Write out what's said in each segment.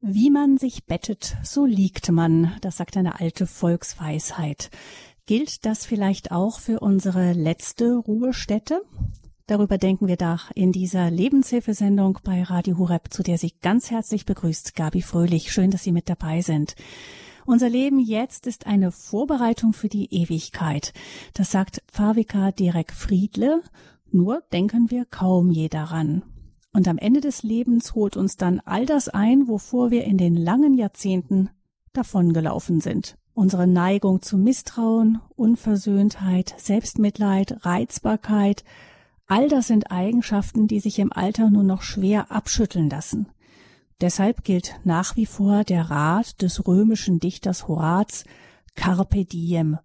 Wie man sich bettet, so liegt man, das sagt eine alte Volksweisheit. Gilt das vielleicht auch für unsere letzte Ruhestätte? Darüber denken wir da in dieser Lebenshilfesendung bei Radio Hureb, zu der Sie ganz herzlich begrüßt, Gabi Fröhlich. Schön, dass Sie mit dabei sind. Unser Leben jetzt ist eine Vorbereitung für die Ewigkeit. Das sagt Pfarrvikar Derek Friedle. Nur denken wir kaum je daran. Und am Ende des Lebens holt uns dann all das ein, wovor wir in den langen Jahrzehnten davongelaufen sind. Unsere Neigung zu Misstrauen, Unversöhntheit, Selbstmitleid, Reizbarkeit, all das sind Eigenschaften, die sich im Alter nur noch schwer abschütteln lassen. Deshalb gilt nach wie vor der Rat des römischen Dichters Horaz Carpe diem,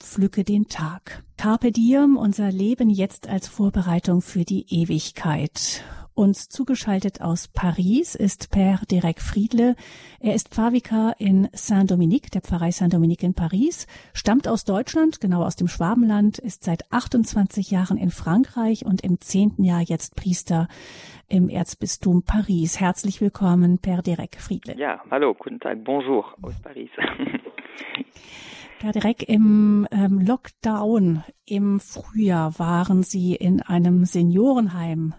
pflücke den Tag. Carpe diem, unser Leben jetzt als Vorbereitung für die Ewigkeit. Uns zugeschaltet aus Paris ist Père Derek Friedle. Er ist Pfarrvikar in Saint-Dominique, der Pfarrei Saint-Dominique in Paris, stammt aus Deutschland, genau aus dem Schwabenland, ist seit 28 Jahren in Frankreich und im zehnten Jahr jetzt Priester im Erzbistum Paris. Herzlich willkommen, Père Derek Friedle. Ja, hallo, guten Tag, bonjour aus Paris. Herr Dreck, im ähm, Lockdown im Frühjahr waren Sie in einem Seniorenheim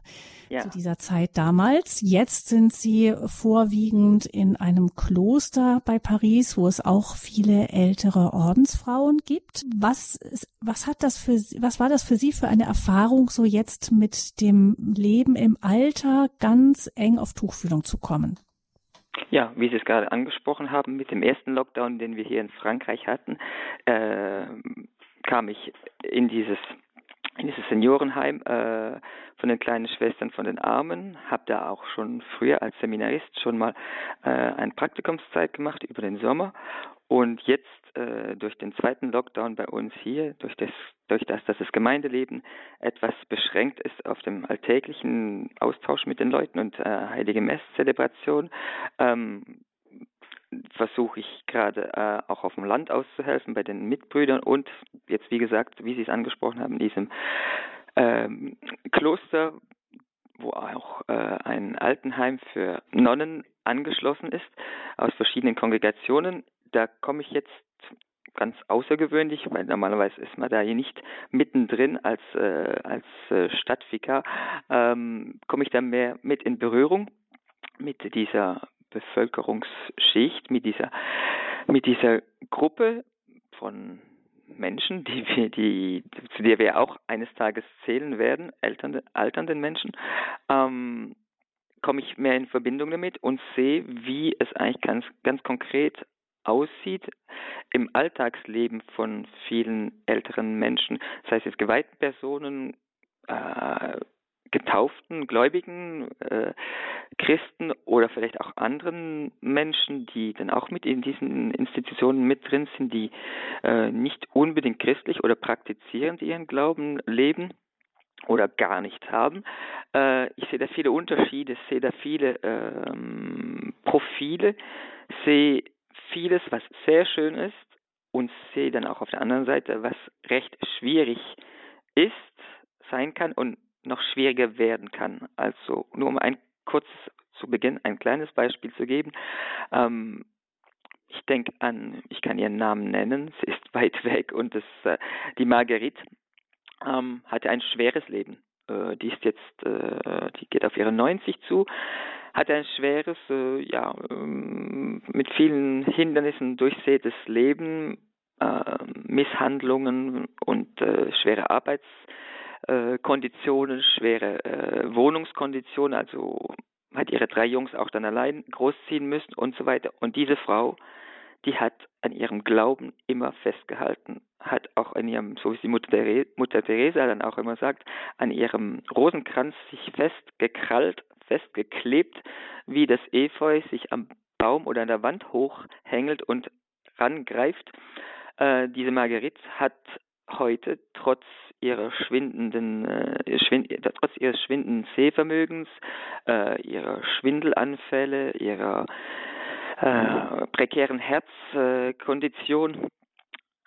ja. zu dieser Zeit damals. Jetzt sind Sie vorwiegend in einem Kloster bei Paris, wo es auch viele ältere Ordensfrauen gibt. Was, was hat das für, was war das für Sie für eine Erfahrung, so jetzt mit dem Leben im Alter ganz eng auf Tuchfühlung zu kommen? Ja, wie Sie es gerade angesprochen haben, mit dem ersten Lockdown, den wir hier in Frankreich hatten, äh, kam ich in dieses in dieses Seniorenheim äh, von den kleinen Schwestern von den Armen, habe da auch schon früher als Seminarist schon mal äh, eine Praktikumszeit gemacht über den Sommer. Und jetzt äh, durch den zweiten Lockdown bei uns hier, durch das, durch das, dass das Gemeindeleben etwas beschränkt ist auf dem alltäglichen Austausch mit den Leuten und äh, heilige Messzelebration, ähm, versuche ich gerade äh, auch auf dem Land auszuhelfen bei den Mitbrüdern und jetzt wie gesagt, wie Sie es angesprochen haben, in diesem ähm, Kloster, wo auch äh, ein Altenheim für Nonnen angeschlossen ist, aus verschiedenen Kongregationen. Da komme ich jetzt ganz außergewöhnlich, weil normalerweise ist man da hier nicht mittendrin als, äh, als äh, Stadtvikar, ähm, komme ich da mehr mit in Berührung mit dieser Bevölkerungsschicht, mit dieser, mit dieser Gruppe von Menschen, die wir, die, zu der wir auch eines Tages zählen werden, alternde, alternden Menschen, ähm, komme ich mehr in Verbindung damit und sehe, wie es eigentlich ganz, ganz konkret aussieht im Alltagsleben von vielen älteren Menschen, sei es jetzt geweihten Personen, äh, getauften, gläubigen äh, Christen oder vielleicht auch anderen Menschen, die dann auch mit in diesen Institutionen mit drin sind, die äh, nicht unbedingt christlich oder praktizierend ihren Glauben leben oder gar nicht haben. Äh, ich sehe da viele Unterschiede, sehe da viele ähm, Profile, sehe vieles, was sehr schön ist und sehe dann auch auf der anderen Seite, was recht schwierig ist, sein kann und noch schwieriger werden kann. Also nur um ein kurzes zu Beginn ein kleines Beispiel zu geben. Ähm, ich denke an, ich kann ihren Namen nennen, sie ist weit weg und das, äh, die Marguerite ähm, hatte ein schweres Leben. Äh, die ist jetzt, äh, die geht auf ihre 90 zu, hat ein schweres, äh, ja, ähm, mit vielen Hindernissen durchsätes Leben, äh, Misshandlungen und äh, schwere Arbeits äh, Konditionen, schwere äh, Wohnungskonditionen, also hat ihre drei Jungs auch dann allein großziehen müssen und so weiter. Und diese Frau, die hat an ihrem Glauben immer festgehalten, hat auch an ihrem, so wie die Mutter, Therese, Mutter Teresa dann auch immer sagt, an ihrem Rosenkranz sich festgekrallt, festgeklebt, wie das Efeu sich am Baum oder an der Wand hochhängelt und rangreift. Äh, diese Marguerite hat heute trotz ihrer schwindenden, äh, schwind, trotz ihres schwindenden Sehvermögens, äh, ihrer Schwindelanfälle, ihrer äh, prekären Herzkondition,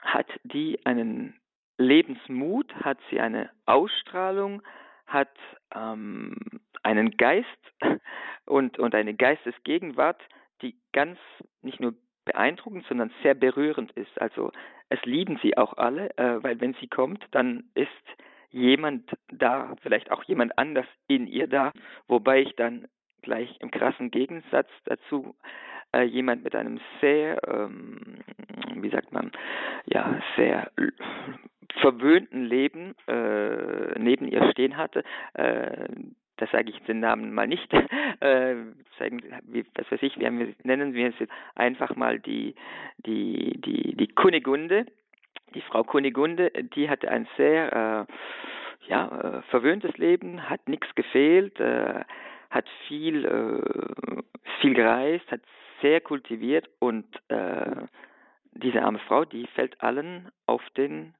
hat die einen Lebensmut, hat sie eine Ausstrahlung, hat ähm, einen Geist und, und eine Geistesgegenwart, die ganz nicht nur beeindruckend, sondern sehr berührend ist. Also es lieben sie auch alle, äh, weil wenn sie kommt, dann ist jemand da, vielleicht auch jemand anders in ihr da, wobei ich dann gleich im krassen Gegensatz dazu äh, jemand mit einem sehr, ähm, wie sagt man, ja, sehr verwöhnten Leben äh, neben ihr stehen hatte. Äh, das sage ich den Namen mal nicht, äh, sagen, wie, was weiß ich, wir haben, nennen wir es einfach mal die, die, die, die Kunigunde, die Frau Kunigunde, die hatte ein sehr, äh, ja, äh, verwöhntes Leben, hat nichts gefehlt, äh, hat viel, äh, viel gereist, hat sehr kultiviert und äh, diese arme Frau, die fällt allen auf den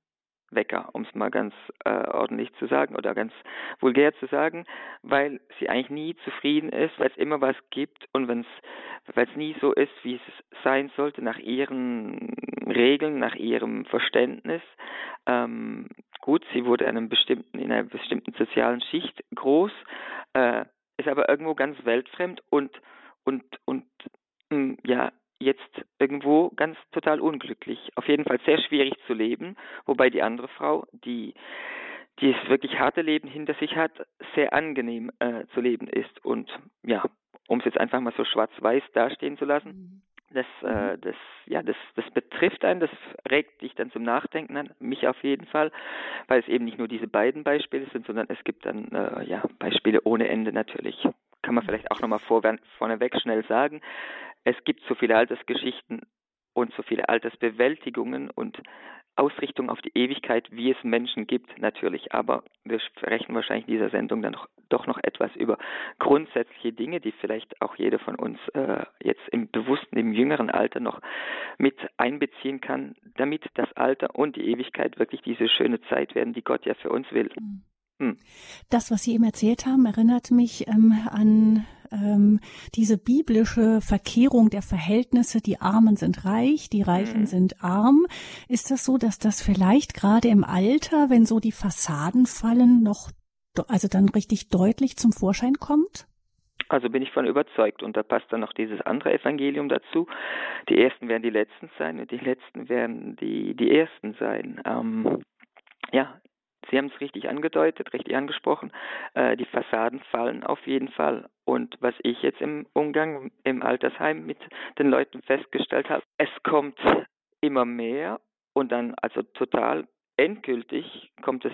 Wecker, um es mal ganz äh, ordentlich zu sagen oder ganz vulgär zu sagen, weil sie eigentlich nie zufrieden ist, weil es immer was gibt und weil es nie so ist, wie es sein sollte, nach ihren Regeln, nach ihrem Verständnis. Ähm, gut, sie wurde in, einem bestimmten, in einer bestimmten sozialen Schicht groß, äh, ist aber irgendwo ganz weltfremd und und und hm, ja jetzt irgendwo ganz total unglücklich. Auf jeden Fall sehr schwierig zu leben, wobei die andere Frau, die die es wirklich harte Leben hinter sich hat, sehr angenehm äh, zu leben ist. Und ja, um es jetzt einfach mal so schwarz-weiß dastehen zu lassen, mhm. das, äh, mhm. das, ja, das, das betrifft einen, das regt dich dann zum Nachdenken an, mich auf jeden Fall, weil es eben nicht nur diese beiden Beispiele sind, sondern es gibt dann äh, ja Beispiele ohne Ende natürlich. Kann man vielleicht auch nochmal vor, vorneweg schnell sagen es gibt so viele Altersgeschichten und so viele Altersbewältigungen und Ausrichtung auf die Ewigkeit, wie es Menschen gibt, natürlich. Aber wir sprechen wahrscheinlich in dieser Sendung dann doch, doch noch etwas über grundsätzliche Dinge, die vielleicht auch jeder von uns äh, jetzt im bewussten, im jüngeren Alter noch mit einbeziehen kann, damit das Alter und die Ewigkeit wirklich diese schöne Zeit werden, die Gott ja für uns will. Mhm. Hm. Das, was Sie eben erzählt haben, erinnert mich ähm, an ähm, diese biblische Verkehrung der Verhältnisse. Die Armen sind reich, die Reichen hm. sind arm. Ist das so, dass das vielleicht gerade im Alter, wenn so die Fassaden fallen, noch, also dann richtig deutlich zum Vorschein kommt? Also bin ich von überzeugt. Und da passt dann noch dieses andere Evangelium dazu. Die Ersten werden die Letzten sein und die Letzten werden die, die Ersten sein. Ähm, ja, Sie haben es richtig angedeutet, richtig angesprochen. Äh, die Fassaden fallen auf jeden Fall. Und was ich jetzt im Umgang im Altersheim mit den Leuten festgestellt habe, es kommt immer mehr und dann also total endgültig kommt es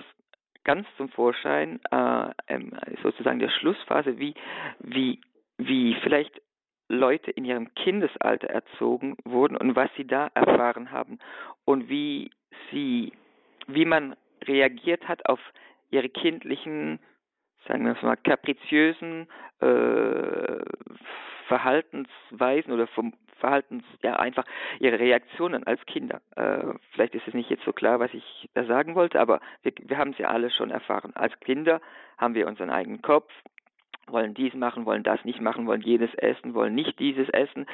ganz zum Vorschein, äh, ähm, sozusagen der Schlussphase, wie, wie, wie vielleicht Leute in ihrem Kindesalter erzogen wurden und was sie da erfahren haben und wie sie, wie man reagiert hat auf ihre kindlichen, sagen wir mal, kapriziösen äh, Verhaltensweisen oder vom Verhaltens, ja einfach ihre Reaktionen als Kinder. Äh, vielleicht ist es nicht jetzt so klar, was ich da sagen wollte, aber wir, wir haben es ja alle schon erfahren. Als Kinder haben wir unseren eigenen Kopf, wollen dies machen, wollen das nicht machen, wollen jedes essen, wollen nicht dieses essen,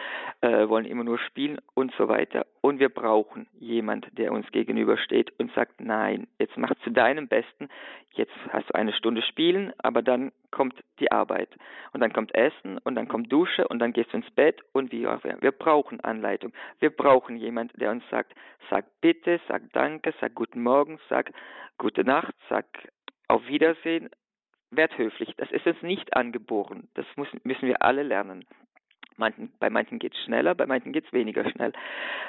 äh, wollen immer nur spielen und so weiter. Und wir brauchen jemand, der uns gegenübersteht und sagt, nein, jetzt mach zu deinem Besten, jetzt hast du eine Stunde spielen, aber dann kommt die Arbeit und dann kommt Essen und dann kommt Dusche und dann gehst du ins Bett und wie auch immer. Wir brauchen Anleitung. Wir brauchen jemand, der uns sagt, sag bitte, sag danke, sag guten Morgen, sag gute Nacht, sag auf Wiedersehen, werd höflich. Das ist uns nicht angeboren. Das muss, müssen wir alle lernen. Manchen, bei manchen geht es schneller, bei manchen geht es weniger schnell.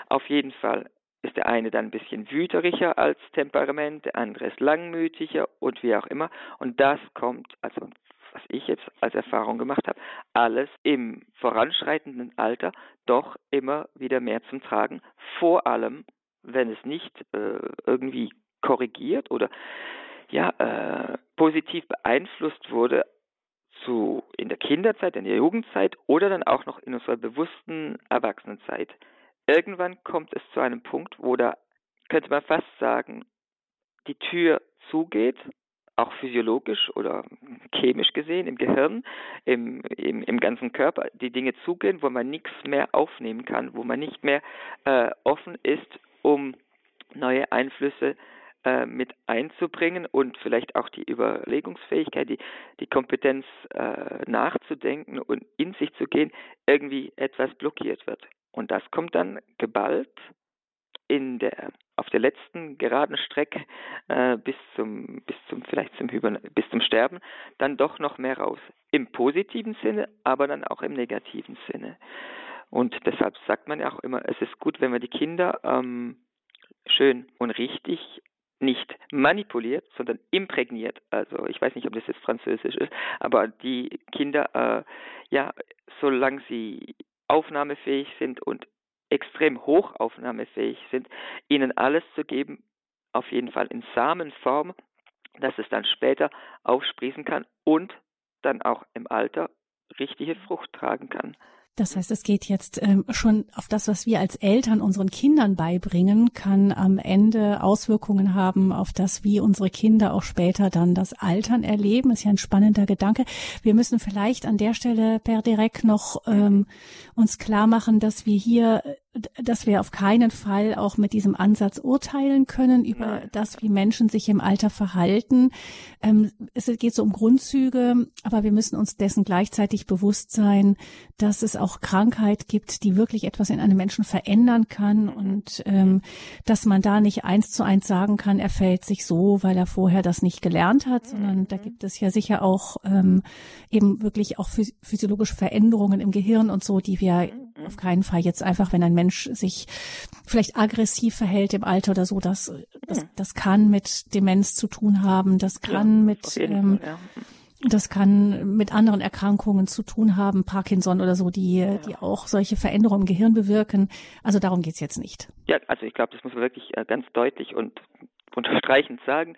Auf jeden Fall ist der eine dann ein bisschen wüteriger als Temperament, der andere ist langmütiger und wie auch immer. Und das kommt, also was ich jetzt als Erfahrung gemacht habe, alles im voranschreitenden Alter doch immer wieder mehr zum Tragen. Vor allem, wenn es nicht äh, irgendwie korrigiert oder ja, äh, positiv beeinflusst wurde zu, in der Kinderzeit, in der Jugendzeit oder dann auch noch in unserer bewussten Erwachsenenzeit. Irgendwann kommt es zu einem Punkt, wo da, könnte man fast sagen, die Tür zugeht, auch physiologisch oder chemisch gesehen im Gehirn, im, im, im ganzen Körper, die Dinge zugehen, wo man nichts mehr aufnehmen kann, wo man nicht mehr äh, offen ist, um neue Einflüsse äh, mit einzubringen und vielleicht auch die Überlegungsfähigkeit, die, die Kompetenz äh, nachzudenken und in sich zu gehen, irgendwie etwas blockiert wird. Und das kommt dann geballt in der auf der letzten geraden Strecke äh, bis zum bis zum vielleicht zum Hibern bis zum Sterben dann doch noch mehr raus im positiven Sinne, aber dann auch im negativen Sinne. Und deshalb sagt man ja auch immer, es ist gut, wenn man die Kinder ähm, schön und richtig nicht manipuliert, sondern imprägniert. Also ich weiß nicht, ob das jetzt französisch ist, aber die Kinder, äh, ja, solange sie aufnahmefähig sind und extrem hoch aufnahmefähig sind, ihnen alles zu geben, auf jeden Fall in Samenform, dass es dann später aufsprießen kann und dann auch im Alter richtige Frucht tragen kann. Das heißt, es geht jetzt ähm, schon auf das, was wir als Eltern unseren Kindern beibringen, kann am Ende Auswirkungen haben auf das, wie unsere Kinder auch später dann das Altern erleben. Ist ja ein spannender Gedanke. Wir müssen vielleicht an der Stelle per direkt noch ähm, uns klar machen, dass wir hier dass wir auf keinen Fall auch mit diesem Ansatz urteilen können über das, wie Menschen sich im Alter verhalten. Ähm, es geht so um Grundzüge, aber wir müssen uns dessen gleichzeitig bewusst sein, dass es auch Krankheit gibt, die wirklich etwas in einem Menschen verändern kann. Und ähm, dass man da nicht eins zu eins sagen kann, er fällt sich so, weil er vorher das nicht gelernt hat, sondern da gibt es ja sicher auch ähm, eben wirklich auch physiologische Veränderungen im Gehirn und so, die wir auf keinen Fall jetzt einfach, wenn ein Mensch sich vielleicht aggressiv verhält im Alter oder so, das, das, das kann mit Demenz zu tun haben, das kann ja, mit, ähm, Fall, ja. das kann mit anderen Erkrankungen zu tun haben, Parkinson oder so, die, ja. die auch solche Veränderungen im Gehirn bewirken. Also darum geht's jetzt nicht. Ja, also ich glaube, das muss man wirklich äh, ganz deutlich und unterstreichend sagen.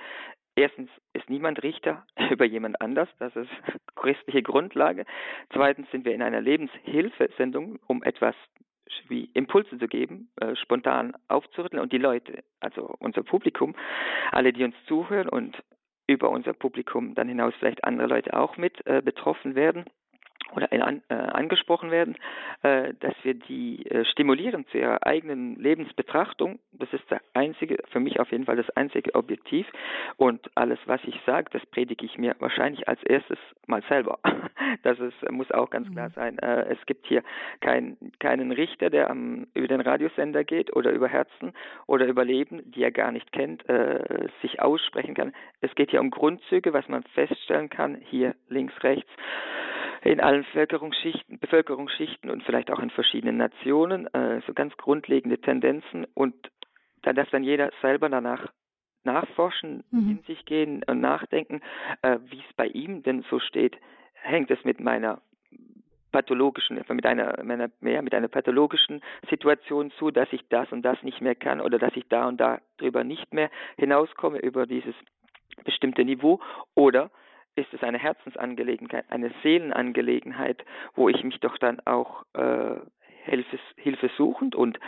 Erstens ist niemand Richter über jemand anders, das ist christliche Grundlage. Zweitens sind wir in einer Lebenshilfesendung, um etwas wie Impulse zu geben, äh, spontan aufzurütteln und die Leute, also unser Publikum, alle, die uns zuhören und über unser Publikum dann hinaus vielleicht andere Leute auch mit äh, betroffen werden, oder in, äh, angesprochen werden, äh, dass wir die äh, stimulieren zu ihrer eigenen Lebensbetrachtung. Das ist der einzige, für mich auf jeden Fall das einzige Objektiv. Und alles, was ich sage, das predige ich mir wahrscheinlich als erstes mal selber. Das ist, muss auch ganz klar mhm. sein. Äh, es gibt hier kein, keinen Richter, der am, über den Radiosender geht oder über Herzen oder über Leben, die er gar nicht kennt, äh, sich aussprechen kann. Es geht hier um Grundzüge, was man feststellen kann, hier links, rechts in allen Bevölkerungsschichten, Bevölkerungsschichten und vielleicht auch in verschiedenen Nationen, äh, so ganz grundlegende Tendenzen und da darf dann jeder selber danach nachforschen, mhm. in sich gehen und nachdenken, äh, wie es bei ihm denn so steht. Hängt es mit meiner pathologischen, mit einer, meiner, mehr mit einer pathologischen Situation zu, dass ich das und das nicht mehr kann oder dass ich da und da drüber nicht mehr hinauskomme über dieses bestimmte Niveau oder ist es eine Herzensangelegenheit, eine Seelenangelegenheit, wo ich mich doch dann auch äh, Hilfe, Hilfe suchend und,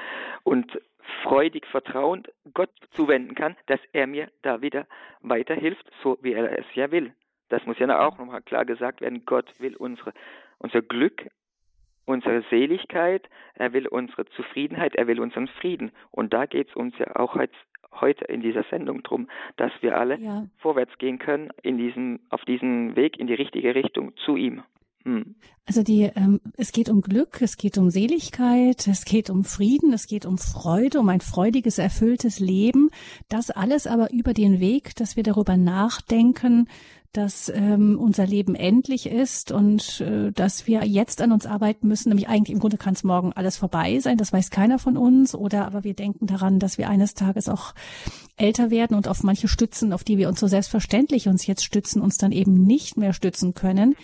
und freudig vertrauend Gott zuwenden kann, dass er mir da wieder weiterhilft, so wie er es ja will. Das muss ja auch nochmal klar gesagt werden. Gott will unsere, unser Glück, unsere Seligkeit, er will unsere Zufriedenheit, er will unseren Frieden. Und da geht es uns ja auch jetzt heute in dieser Sendung drum, dass wir alle ja. vorwärts gehen können in diesem, auf diesem Weg in die richtige Richtung zu ihm. Hm. Also die, ähm, es geht um Glück, es geht um Seligkeit, es geht um Frieden, es geht um Freude, um ein freudiges, erfülltes Leben. Das alles aber über den Weg, dass wir darüber nachdenken, dass ähm, unser Leben endlich ist und äh, dass wir jetzt an uns arbeiten müssen. Nämlich eigentlich im Grunde kann es morgen alles vorbei sein, das weiß keiner von uns. Oder aber wir denken daran, dass wir eines Tages auch älter werden und auf manche Stützen, auf die wir uns so selbstverständlich uns jetzt stützen, uns dann eben nicht mehr stützen können.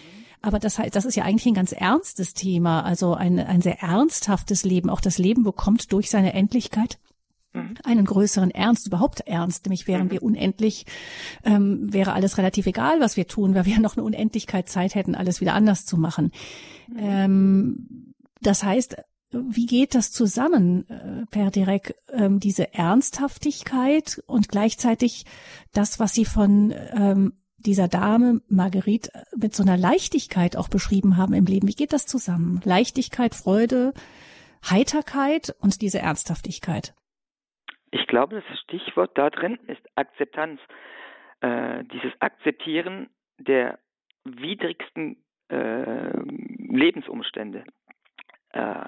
Aber das heißt, das ist ja eigentlich ein ganz ernstes Thema, also ein, ein sehr ernsthaftes Leben. Auch das Leben bekommt durch seine Endlichkeit. Einen größeren Ernst, überhaupt ernst, nämlich wären mhm. wir unendlich, ähm, wäre alles relativ egal, was wir tun, weil wir noch eine Unendlichkeit Zeit hätten, alles wieder anders zu machen. Mhm. Ähm, das heißt, wie geht das zusammen, äh, Per Direk, ähm, diese Ernsthaftigkeit und gleichzeitig das, was Sie von ähm, dieser Dame Marguerite mit so einer Leichtigkeit auch beschrieben haben im Leben. Wie geht das zusammen? Leichtigkeit, Freude, Heiterkeit und diese Ernsthaftigkeit. Ich glaube, das Stichwort da drin ist Akzeptanz. Äh, dieses Akzeptieren der widrigsten äh, Lebensumstände. Äh,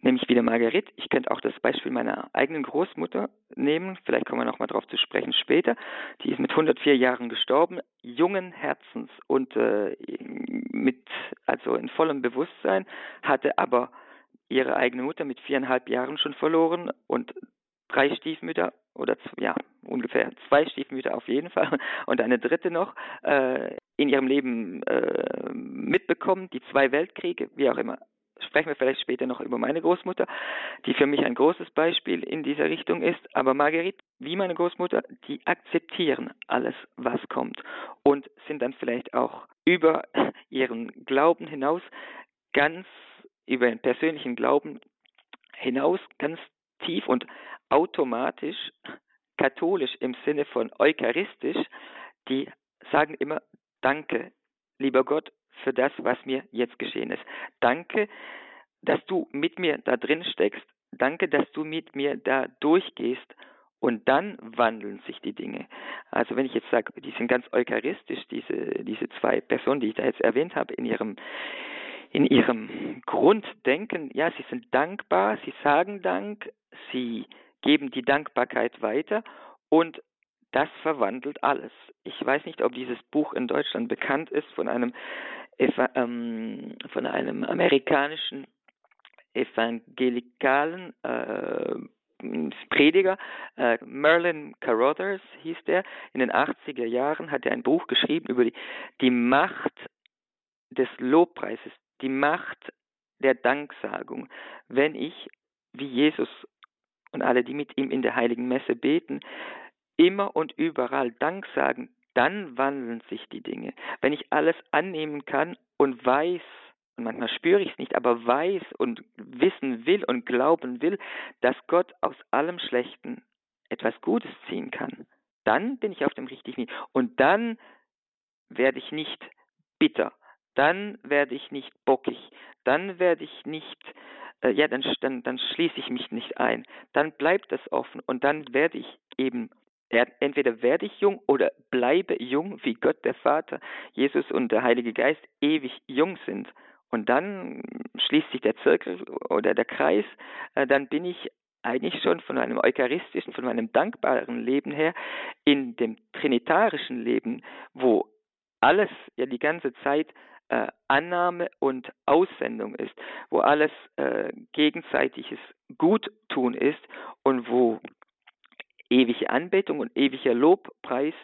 nämlich wieder Marguerite. Ich könnte auch das Beispiel meiner eigenen Großmutter nehmen. Vielleicht kommen wir noch mal darauf zu sprechen später. Die ist mit 104 Jahren gestorben, jungen Herzens und äh, mit also in vollem Bewusstsein, hatte aber ihre eigene Mutter mit viereinhalb Jahren schon verloren und drei Stiefmütter oder ja ungefähr zwei Stiefmütter auf jeden Fall und eine dritte noch äh, in ihrem Leben äh, mitbekommen, die zwei Weltkriege, wie auch immer. Sprechen wir vielleicht später noch über meine Großmutter, die für mich ein großes Beispiel in dieser Richtung ist. Aber Marguerite, wie meine Großmutter, die akzeptieren alles, was kommt und sind dann vielleicht auch über ihren Glauben hinaus ganz über den persönlichen Glauben hinaus ganz tief und automatisch katholisch im Sinne von eucharistisch, die sagen immer Danke, lieber Gott, für das, was mir jetzt geschehen ist. Danke, dass du mit mir da drin steckst. Danke, dass du mit mir da durchgehst. Und dann wandeln sich die Dinge. Also wenn ich jetzt sage, die sind ganz eucharistisch, diese, diese zwei Personen, die ich da jetzt erwähnt habe, in ihrem, in ihrem Grunddenken, ja, sie sind dankbar, sie sagen Dank, sie geben die Dankbarkeit weiter und das verwandelt alles. Ich weiß nicht, ob dieses Buch in Deutschland bekannt ist von einem ähm, von einem amerikanischen evangelikalen äh, Prediger, äh, Merlin Carothers hieß der, in den 80er Jahren hat er ein Buch geschrieben über die, die Macht des Lobpreises, die Macht der Danksagung. Wenn ich, wie Jesus und alle, die mit ihm in der heiligen Messe beten, immer und überall Dank sagen, dann wandeln sich die Dinge. Wenn ich alles annehmen kann und weiß, und manchmal spüre ich es nicht, aber weiß und wissen will und glauben will, dass Gott aus allem Schlechten etwas Gutes ziehen kann, dann bin ich auf dem richtigen Weg. Und dann werde ich nicht bitter, dann werde ich nicht bockig, dann werde ich nicht, äh, ja, dann, dann, dann schließe ich mich nicht ein, dann bleibt das offen und dann werde ich eben entweder werde ich jung oder bleibe jung, wie Gott der Vater, Jesus und der Heilige Geist ewig jung sind. Und dann schließt sich der Zirkel oder der Kreis, äh, dann bin ich eigentlich schon von meinem eucharistischen, von meinem dankbaren Leben her in dem trinitarischen Leben, wo alles ja die ganze Zeit äh, Annahme und Aussendung ist, wo alles äh, gegenseitiges Guttun ist und wo ewige Anbetung und ewiger Lobpreis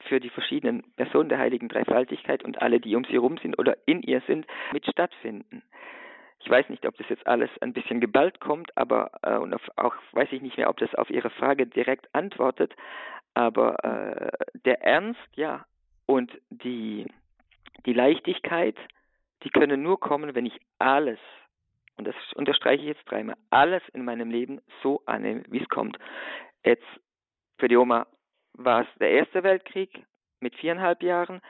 für die verschiedenen Personen der heiligen Dreifaltigkeit und alle, die um sie herum sind oder in ihr sind, mit stattfinden. Ich weiß nicht, ob das jetzt alles ein bisschen geballt kommt, aber äh, und auf, auch weiß ich nicht mehr, ob das auf Ihre Frage direkt antwortet, aber äh, der Ernst, ja, und die, die Leichtigkeit, die können nur kommen, wenn ich alles, und das unterstreiche ich jetzt dreimal, alles in meinem Leben so annehme, wie es kommt. Jetzt für die Oma war es der Erste Weltkrieg mit viereinhalb Jahren,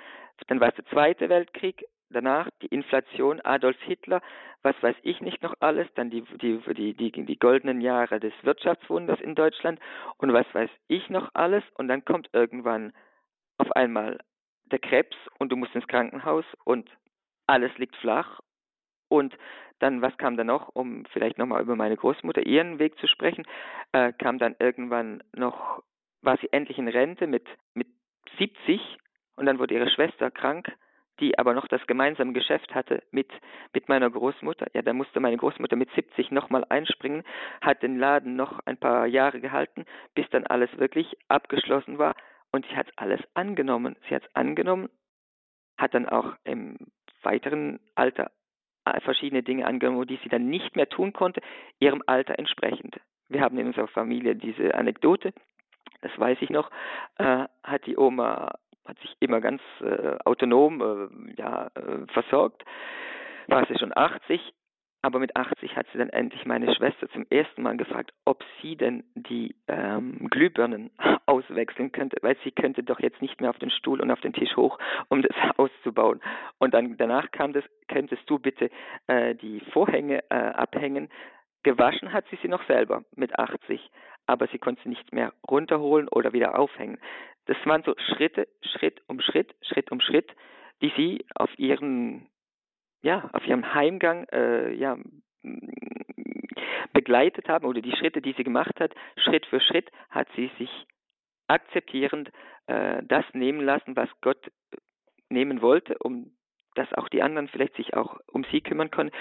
dann war es der Zweite Weltkrieg, danach die Inflation, Adolf Hitler, was weiß ich nicht noch alles, dann die, die, die, die, die goldenen Jahre des Wirtschaftswunders in Deutschland und was weiß ich noch alles und dann kommt irgendwann auf einmal der Krebs und du musst ins Krankenhaus und alles liegt flach und dann, was kam dann noch, um vielleicht nochmal über meine Großmutter, ihren Weg zu sprechen, äh, kam dann irgendwann noch, war sie endlich in Rente mit, mit 70 und dann wurde ihre Schwester krank, die aber noch das gemeinsame Geschäft hatte mit, mit meiner Großmutter. Ja, da musste meine Großmutter mit 70 nochmal einspringen, hat den Laden noch ein paar Jahre gehalten, bis dann alles wirklich abgeschlossen war. Und sie hat alles angenommen. Sie hat es angenommen, hat dann auch im weiteren Alter äh, verschiedene Dinge angenommen, die sie dann nicht mehr tun konnte, ihrem Alter entsprechend. Wir haben in unserer Familie diese Anekdote, das weiß ich noch, äh, hat die Oma hat sich immer ganz äh, autonom äh, ja, äh, versorgt, war sie schon 80, aber mit 80 hat sie dann endlich meine Schwester zum ersten Mal gefragt, ob sie denn die ähm, Glühbirnen auswechseln könnte, weil sie könnte doch jetzt nicht mehr auf den Stuhl und auf den Tisch hoch, um das auszubauen. Und dann danach kam das, könntest du bitte äh, die Vorhänge äh, abhängen. Gewaschen hat sie sie noch selber mit 80, aber sie konnte sie nicht mehr runterholen oder wieder aufhängen. Das waren so Schritte, Schritt um Schritt, Schritt um Schritt, die sie auf ihren, ja, auf ihrem Heimgang, äh, ja, begleitet haben oder die Schritte, die sie gemacht hat, Schritt für Schritt hat sie sich akzeptierend äh, das nehmen lassen, was Gott nehmen wollte, um dass auch die anderen vielleicht sich auch um sie kümmern kon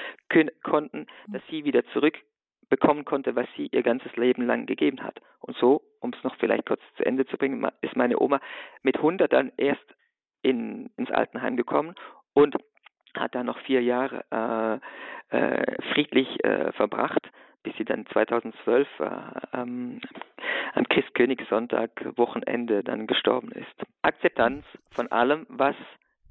konnten, dass sie wieder zurückbekommen konnte, was sie ihr ganzes Leben lang gegeben hat. Und so, um es noch vielleicht kurz zu Ende zu bringen, ist meine Oma mit 100 dann erst in, ins Altenheim gekommen und hat da noch vier Jahre äh, äh, friedlich äh, verbracht, bis sie dann 2012 äh, ähm, am Christkönigssonntag Wochenende dann gestorben ist. Akzeptanz von allem, was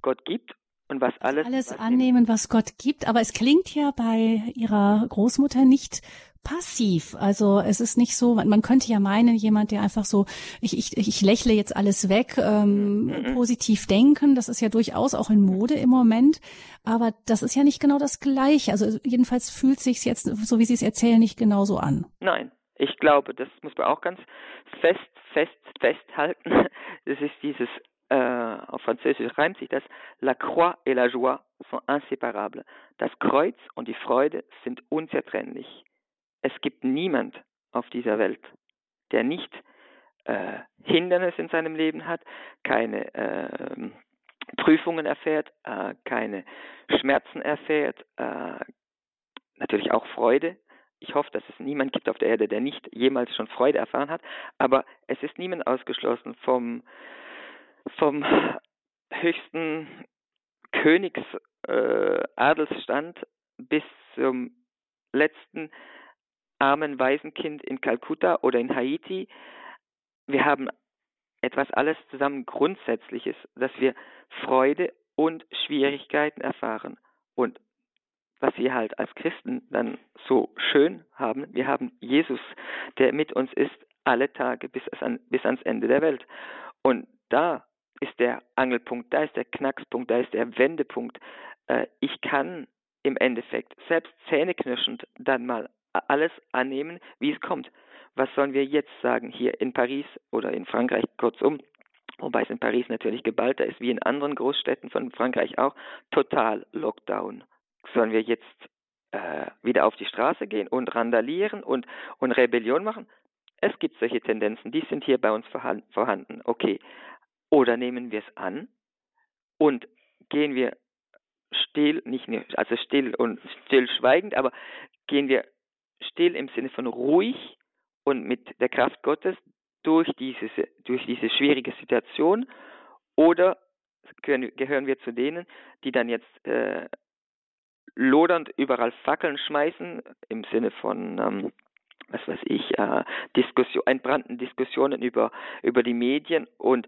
Gott gibt und was alles. Alles was annehmen, was Gott gibt. Aber es klingt ja bei ihrer Großmutter nicht passiv. Also es ist nicht so, man könnte ja meinen, jemand, der einfach so, ich, ich, ich lächle jetzt alles weg, ähm, mhm. positiv denken, das ist ja durchaus auch in Mode im Moment. Aber das ist ja nicht genau das Gleiche. Also jedenfalls fühlt sich jetzt, so wie Sie es erzählen, nicht genauso an. Nein, ich glaube, das muss man auch ganz fest, fest, festhalten. Das ist dieses äh, auf Französisch reimt sich das, La Croix et la Joie sont inséparables. Das Kreuz und die Freude sind unzertrennlich. Es gibt niemand auf dieser Welt, der nicht äh, Hindernisse in seinem Leben hat, keine äh, Prüfungen erfährt, äh, keine Schmerzen erfährt, äh, natürlich auch Freude. Ich hoffe, dass es niemand gibt auf der Erde, der nicht jemals schon Freude erfahren hat, aber es ist niemand ausgeschlossen vom vom höchsten Königsadelsstand äh, bis zum letzten armen Waisenkind in Kalkutta oder in Haiti. Wir haben etwas alles zusammen Grundsätzliches, dass wir Freude und Schwierigkeiten erfahren. Und was wir halt als Christen dann so schön haben, wir haben Jesus, der mit uns ist, alle Tage bis, an, bis ans Ende der Welt. Und da ist der Angelpunkt, da ist der Knackspunkt, da ist der Wendepunkt. Äh, ich kann im Endeffekt selbst zähneknirschend dann mal alles annehmen, wie es kommt. Was sollen wir jetzt sagen hier in Paris oder in Frankreich kurzum? Wobei es in Paris natürlich geballter ist, wie in anderen Großstädten von Frankreich auch. Total Lockdown. Sollen wir jetzt äh, wieder auf die Straße gehen und randalieren und, und Rebellion machen? Es gibt solche Tendenzen, die sind hier bei uns vorhanden. Okay, oder nehmen wir es an und gehen wir still, nicht also still und stillschweigend, aber gehen wir still im Sinne von ruhig und mit der Kraft Gottes durch diese, durch diese schwierige Situation oder gehören wir zu denen, die dann jetzt äh, lodernd überall Fackeln schmeißen, im Sinne von, ähm, was weiß ich, äh, Diskussion, entbrannten Diskussionen über, über die Medien und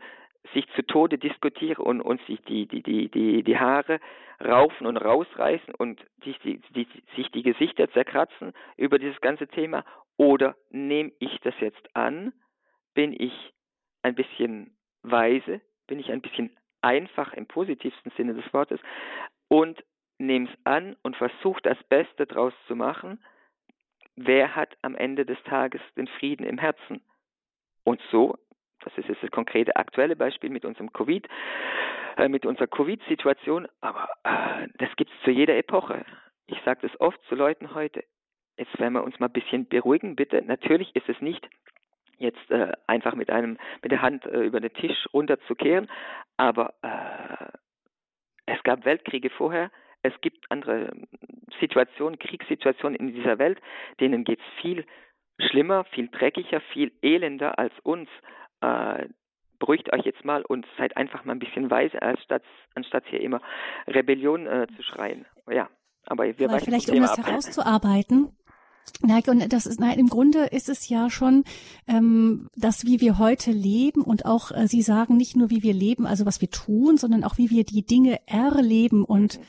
sich zu Tode diskutieren und, und sich die, die, die, die, die Haare raufen und rausreißen und sich die, die, sich die Gesichter zerkratzen über dieses ganze Thema? Oder nehme ich das jetzt an? Bin ich ein bisschen weise? Bin ich ein bisschen einfach im positivsten Sinne des Wortes? Und nehme es an und versuche das Beste draus zu machen? Wer hat am Ende des Tages den Frieden im Herzen? Und so das ist jetzt das konkrete aktuelle Beispiel mit unserem Covid, äh, mit unserer Covid-Situation, aber äh, das gibt es zu jeder Epoche. Ich sage das oft zu Leuten heute. Jetzt werden wir uns mal ein bisschen beruhigen, bitte. Natürlich ist es nicht jetzt äh, einfach mit einem mit der Hand äh, über den Tisch runterzukehren, aber äh, es gab Weltkriege vorher, es gibt andere Situationen, Kriegssituationen in dieser Welt, denen geht es viel schlimmer, viel dreckiger, viel elender als uns äh, beruhigt euch jetzt mal und seid einfach mal ein bisschen weise, anstatt, anstatt hier immer Rebellion äh, zu schreien. Ja, aber wir aber vielleicht um das ab. herauszuarbeiten. Nein, und das ist, nein, im Grunde ist es ja schon ähm, das, wie wir heute leben und auch, äh, Sie sagen nicht nur, wie wir leben, also was wir tun, sondern auch, wie wir die Dinge erleben und mhm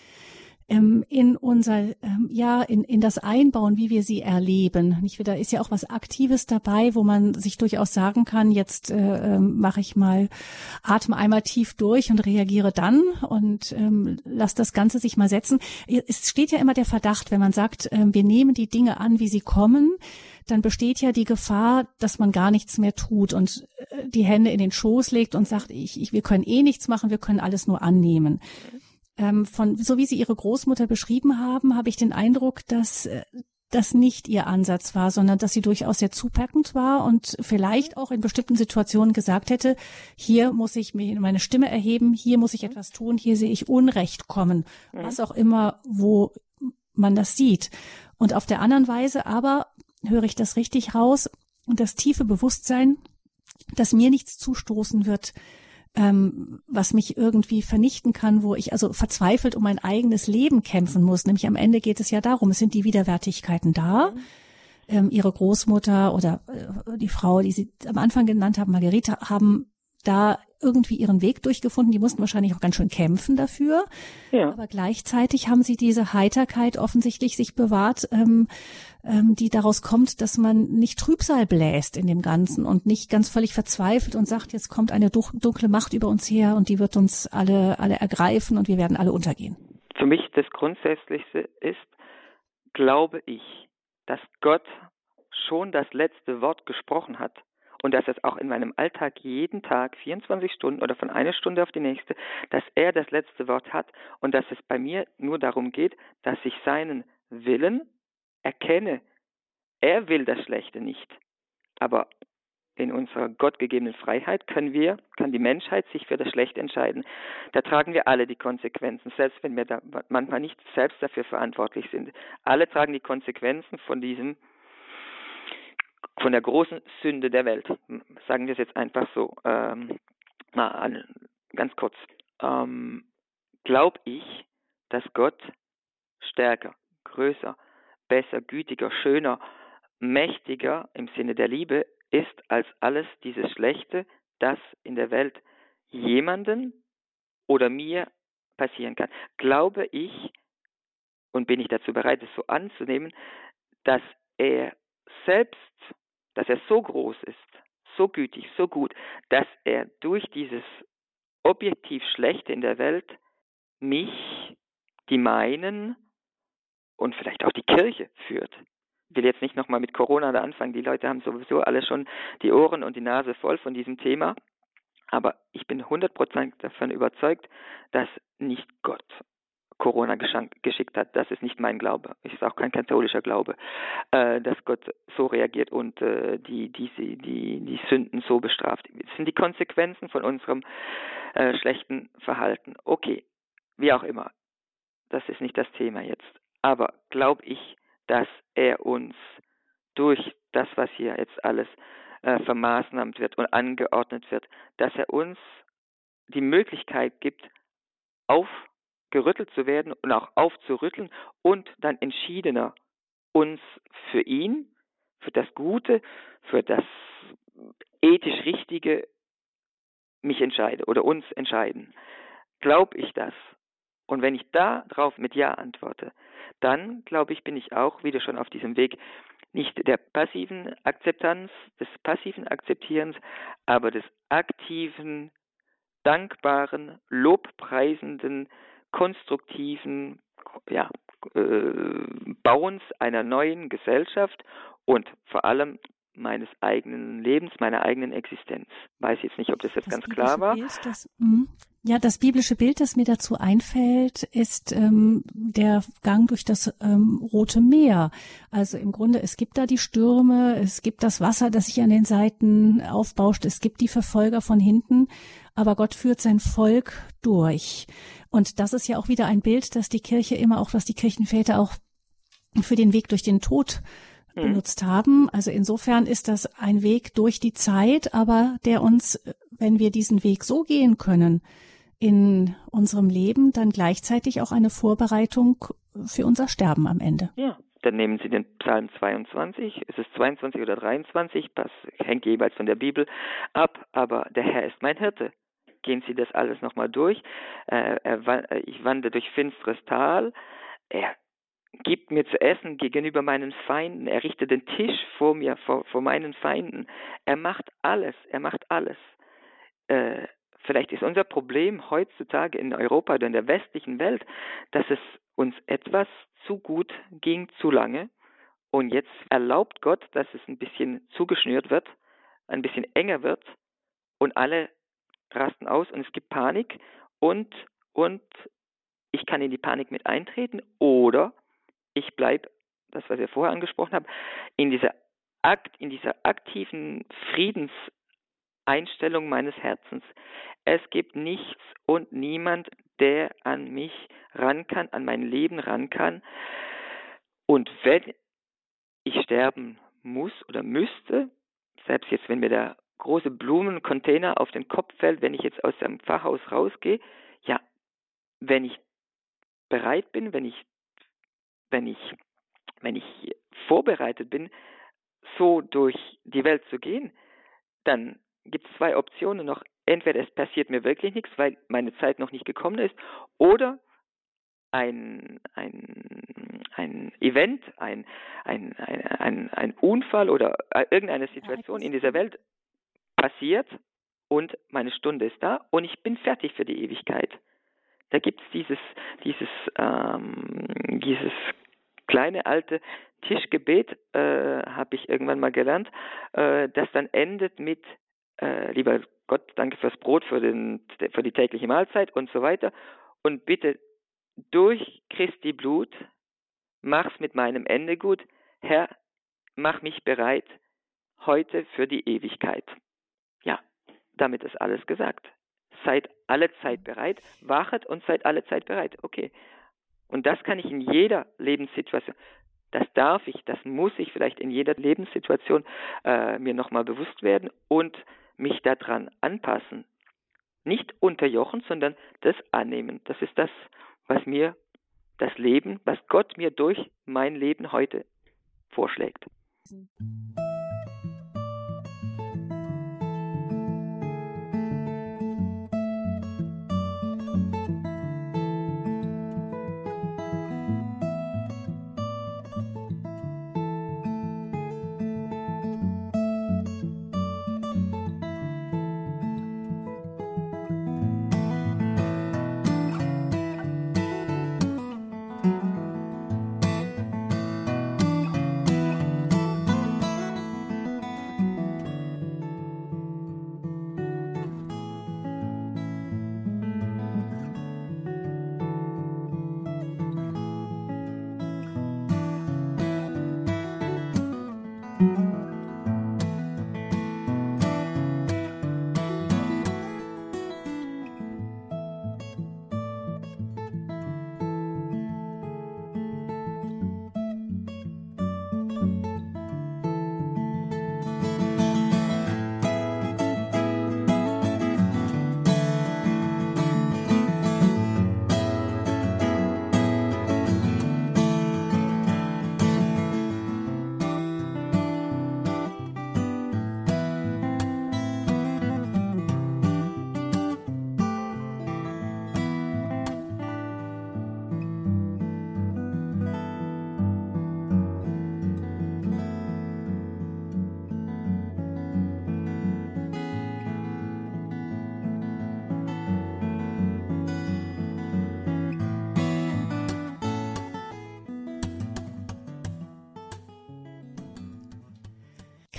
ähm, in unser, ähm, ja, in, in das Einbauen, wie wir sie erleben. Nicht, da ist ja auch was Aktives dabei, wo man sich durchaus sagen kann, jetzt äh, ähm, mache ich mal, atme einmal tief durch und reagiere dann und ähm, lass das Ganze sich mal setzen. Es steht ja immer der Verdacht, wenn man sagt, äh, wir nehmen die Dinge an, wie sie kommen, dann besteht ja die Gefahr, dass man gar nichts mehr tut und äh, die Hände in den Schoß legt und sagt, ich, ich, wir können eh nichts machen, wir können alles nur annehmen ähm, von, so wie Sie Ihre Großmutter beschrieben haben, habe ich den Eindruck, dass äh, das nicht ihr Ansatz war, sondern dass sie durchaus sehr zupackend war und vielleicht auch in bestimmten Situationen gesagt hätte, hier muss ich mir meine Stimme erheben, hier muss ich mhm. etwas tun, hier sehe ich Unrecht kommen, mhm. was auch immer, wo man das sieht. Und auf der anderen Weise aber höre ich das richtig raus und das tiefe Bewusstsein, dass mir nichts zustoßen wird, ähm, was mich irgendwie vernichten kann, wo ich also verzweifelt um mein eigenes Leben kämpfen muss. Nämlich am Ende geht es ja darum, es sind die Widerwärtigkeiten da. Mhm. Ähm, ihre Großmutter oder äh, die Frau, die Sie am Anfang genannt haben, Margarita, haben da irgendwie ihren Weg durchgefunden. Die mussten wahrscheinlich auch ganz schön kämpfen dafür. Ja. Aber gleichzeitig haben sie diese Heiterkeit offensichtlich sich bewahrt, ähm, ähm, die daraus kommt, dass man nicht Trübsal bläst in dem Ganzen und nicht ganz völlig verzweifelt und sagt, jetzt kommt eine dunkle Macht über uns her und die wird uns alle, alle ergreifen und wir werden alle untergehen. Für mich das Grundsätzlichste ist, glaube ich, dass Gott schon das letzte Wort gesprochen hat und dass es auch in meinem Alltag jeden Tag 24 Stunden oder von einer Stunde auf die nächste, dass er das letzte Wort hat und dass es bei mir nur darum geht, dass ich seinen Willen erkenne. Er will das Schlechte nicht, aber in unserer gottgegebenen Freiheit können wir, kann die Menschheit sich für das Schlechte entscheiden. Da tragen wir alle die Konsequenzen, selbst wenn wir da manchmal nicht selbst dafür verantwortlich sind. Alle tragen die Konsequenzen von diesem von der großen Sünde der Welt. Sagen wir es jetzt einfach so, ähm, ganz kurz. Ähm, Glaube ich, dass Gott stärker, größer, besser, gütiger, schöner, mächtiger im Sinne der Liebe ist als alles dieses Schlechte, das in der Welt jemanden oder mir passieren kann. Glaube ich und bin ich dazu bereit, es so anzunehmen, dass er selbst dass er so groß ist, so gütig, so gut, dass er durch dieses objektiv Schlechte in der Welt mich, die meinen und vielleicht auch die Kirche führt. Ich will jetzt nicht nochmal mit Corona da anfangen, die Leute haben sowieso alle schon die Ohren und die Nase voll von diesem Thema. Aber ich bin 100% davon überzeugt, dass nicht Gott Corona geschickt hat. Das ist nicht mein Glaube. Es ist auch kein katholischer Glaube, äh, dass Gott so reagiert und äh, die, diese, die, die Sünden so bestraft. Das sind die Konsequenzen von unserem äh, schlechten Verhalten. Okay, wie auch immer. Das ist nicht das Thema jetzt. Aber glaube ich, dass er uns durch das, was hier jetzt alles äh, vermaßnamt wird und angeordnet wird, dass er uns die Möglichkeit gibt, auf gerüttelt zu werden und auch aufzurütteln und dann entschiedener uns für ihn, für das Gute, für das ethisch Richtige mich entscheide oder uns entscheiden. Glaube ich das? Und wenn ich darauf mit Ja antworte, dann glaube ich, bin ich auch wieder schon auf diesem Weg nicht der passiven Akzeptanz, des passiven Akzeptierens, aber des aktiven, dankbaren, lobpreisenden konstruktiven ja, äh, Bauens einer neuen Gesellschaft und vor allem meines eigenen Lebens, meiner eigenen Existenz. Weiß jetzt nicht, ob das jetzt das ganz klar war. Bild, das, mhm. ja, das biblische Bild, das mir dazu einfällt, ist ähm, der Gang durch das ähm, Rote Meer. Also im Grunde, es gibt da die Stürme, es gibt das Wasser, das sich an den Seiten aufbauscht, es gibt die Verfolger von hinten, aber Gott führt sein Volk durch. Und das ist ja auch wieder ein Bild, das die Kirche immer auch, was die Kirchenväter auch für den Weg durch den Tod mhm. benutzt haben. Also insofern ist das ein Weg durch die Zeit, aber der uns, wenn wir diesen Weg so gehen können, in unserem Leben dann gleichzeitig auch eine Vorbereitung für unser Sterben am Ende. Ja, dann nehmen Sie den Psalm 22, es ist 22 oder 23, das hängt jeweils von der Bibel ab, aber der Herr ist mein Hirte gehen Sie das alles nochmal durch. Äh, ich wandere durch finsteres Tal. Er gibt mir zu essen gegenüber meinen Feinden. Er richtet den Tisch vor mir, vor, vor meinen Feinden. Er macht alles. Er macht alles. Äh, vielleicht ist unser Problem heutzutage in Europa oder in der westlichen Welt, dass es uns etwas zu gut ging, zu lange. Und jetzt erlaubt Gott, dass es ein bisschen zugeschnürt wird, ein bisschen enger wird und alle rasten aus und es gibt Panik und, und ich kann in die Panik mit eintreten oder ich bleibe, das was wir vorher angesprochen haben, in dieser Akt, in dieser aktiven Friedenseinstellung meines Herzens. Es gibt nichts und niemand, der an mich ran kann, an mein Leben ran kann. Und wenn ich sterben muss oder müsste, selbst jetzt, wenn mir der große Blumencontainer auf den Kopf fällt, wenn ich jetzt aus dem Pfarrhaus rausgehe, ja, wenn ich bereit bin, wenn ich, wenn ich, wenn ich vorbereitet bin, so durch die Welt zu gehen, dann gibt es zwei Optionen noch. Entweder es passiert mir wirklich nichts, weil meine Zeit noch nicht gekommen ist, oder ein, ein, ein Event, ein, ein, ein, ein, Unfall oder irgendeine Situation in dieser Welt passiert und meine Stunde ist da und ich bin fertig für die Ewigkeit. Da gibt es dieses, dieses, ähm, dieses kleine alte Tischgebet, äh, habe ich irgendwann mal gelernt, äh, das dann endet mit, äh, lieber Gott, danke fürs Brot, für, den, für die tägliche Mahlzeit und so weiter. Und bitte durch Christi Blut, mach's mit meinem Ende gut. Herr, mach mich bereit heute für die Ewigkeit. Ja, damit ist alles gesagt. Seid alle Zeit bereit, wachet und seid alle Zeit bereit. Okay. Und das kann ich in jeder Lebenssituation. Das darf ich, das muss ich vielleicht in jeder Lebenssituation äh, mir nochmal bewusst werden und mich daran anpassen. Nicht unterjochen, sondern das annehmen. Das ist das, was mir das Leben, was Gott mir durch mein Leben heute vorschlägt. Mhm.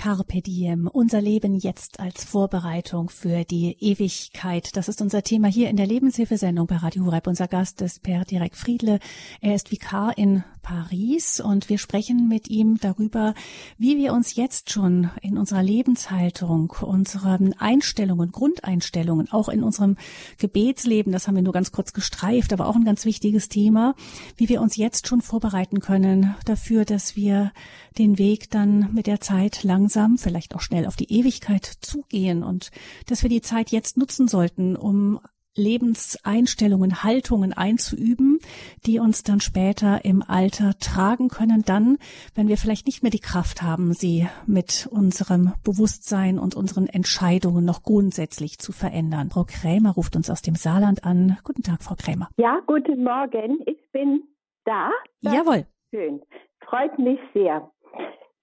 how Carpe Diem, unser Leben jetzt als Vorbereitung für die Ewigkeit. Das ist unser Thema hier in der Lebenshilfesendung bei Radio Horeb. Unser Gast ist Per Direk Friedle. Er ist Vikar in Paris und wir sprechen mit ihm darüber, wie wir uns jetzt schon in unserer Lebenshaltung, unseren Einstellungen, Grundeinstellungen, auch in unserem Gebetsleben, das haben wir nur ganz kurz gestreift, aber auch ein ganz wichtiges Thema, wie wir uns jetzt schon vorbereiten können dafür, dass wir den Weg dann mit der Zeit langsam, vielleicht auch schnell auf die Ewigkeit zugehen und dass wir die Zeit jetzt nutzen sollten, um Lebenseinstellungen, Haltungen einzuüben, die uns dann später im Alter tragen können, dann, wenn wir vielleicht nicht mehr die Kraft haben, sie mit unserem Bewusstsein und unseren Entscheidungen noch grundsätzlich zu verändern. Frau Krämer ruft uns aus dem Saarland an. Guten Tag, Frau Krämer. Ja, guten Morgen. Ich bin da. Das Jawohl. Schön. Freut mich sehr.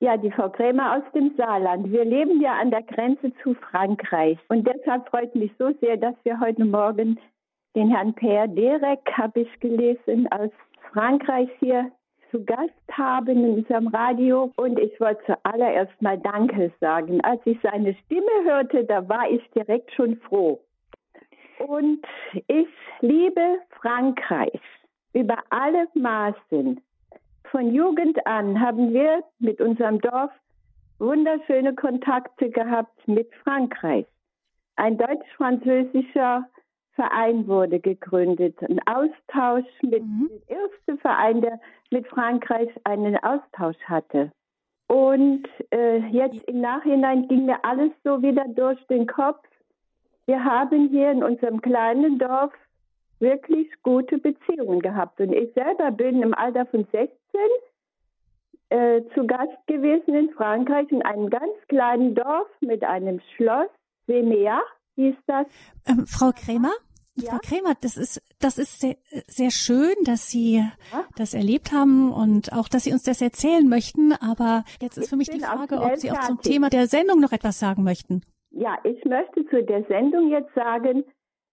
Ja, die Frau Krämer aus dem Saarland. Wir leben ja an der Grenze zu Frankreich. Und deshalb freut mich so sehr, dass wir heute Morgen den Herrn Per Derek, habe ich gelesen, aus Frankreich hier zu Gast haben in unserem Radio. Und ich wollte zuallererst mal Danke sagen. Als ich seine Stimme hörte, da war ich direkt schon froh. Und ich liebe Frankreich über alle Maßen von Jugend an haben wir mit unserem Dorf wunderschöne Kontakte gehabt mit Frankreich. Ein deutsch-französischer Verein wurde gegründet, ein Austausch mit mhm. der erste Verein, der mit Frankreich einen Austausch hatte. Und äh, jetzt im Nachhinein ging mir alles so wieder durch den Kopf. Wir haben hier in unserem kleinen Dorf wirklich gute Beziehungen gehabt. Und ich selber bin im Alter von 16 äh, zu Gast gewesen in Frankreich in einem ganz kleinen Dorf mit einem Schloss. Semea hieß das. Ähm, Frau Krämer? Ja? Frau Krämer, das ist, das ist sehr, sehr schön, dass Sie ja? das erlebt haben und auch, dass Sie uns das erzählen möchten. Aber jetzt ist ich für mich die Frage, ob Sie auch zum Thema der Sendung noch etwas sagen möchten. Ja, ich möchte zu der Sendung jetzt sagen,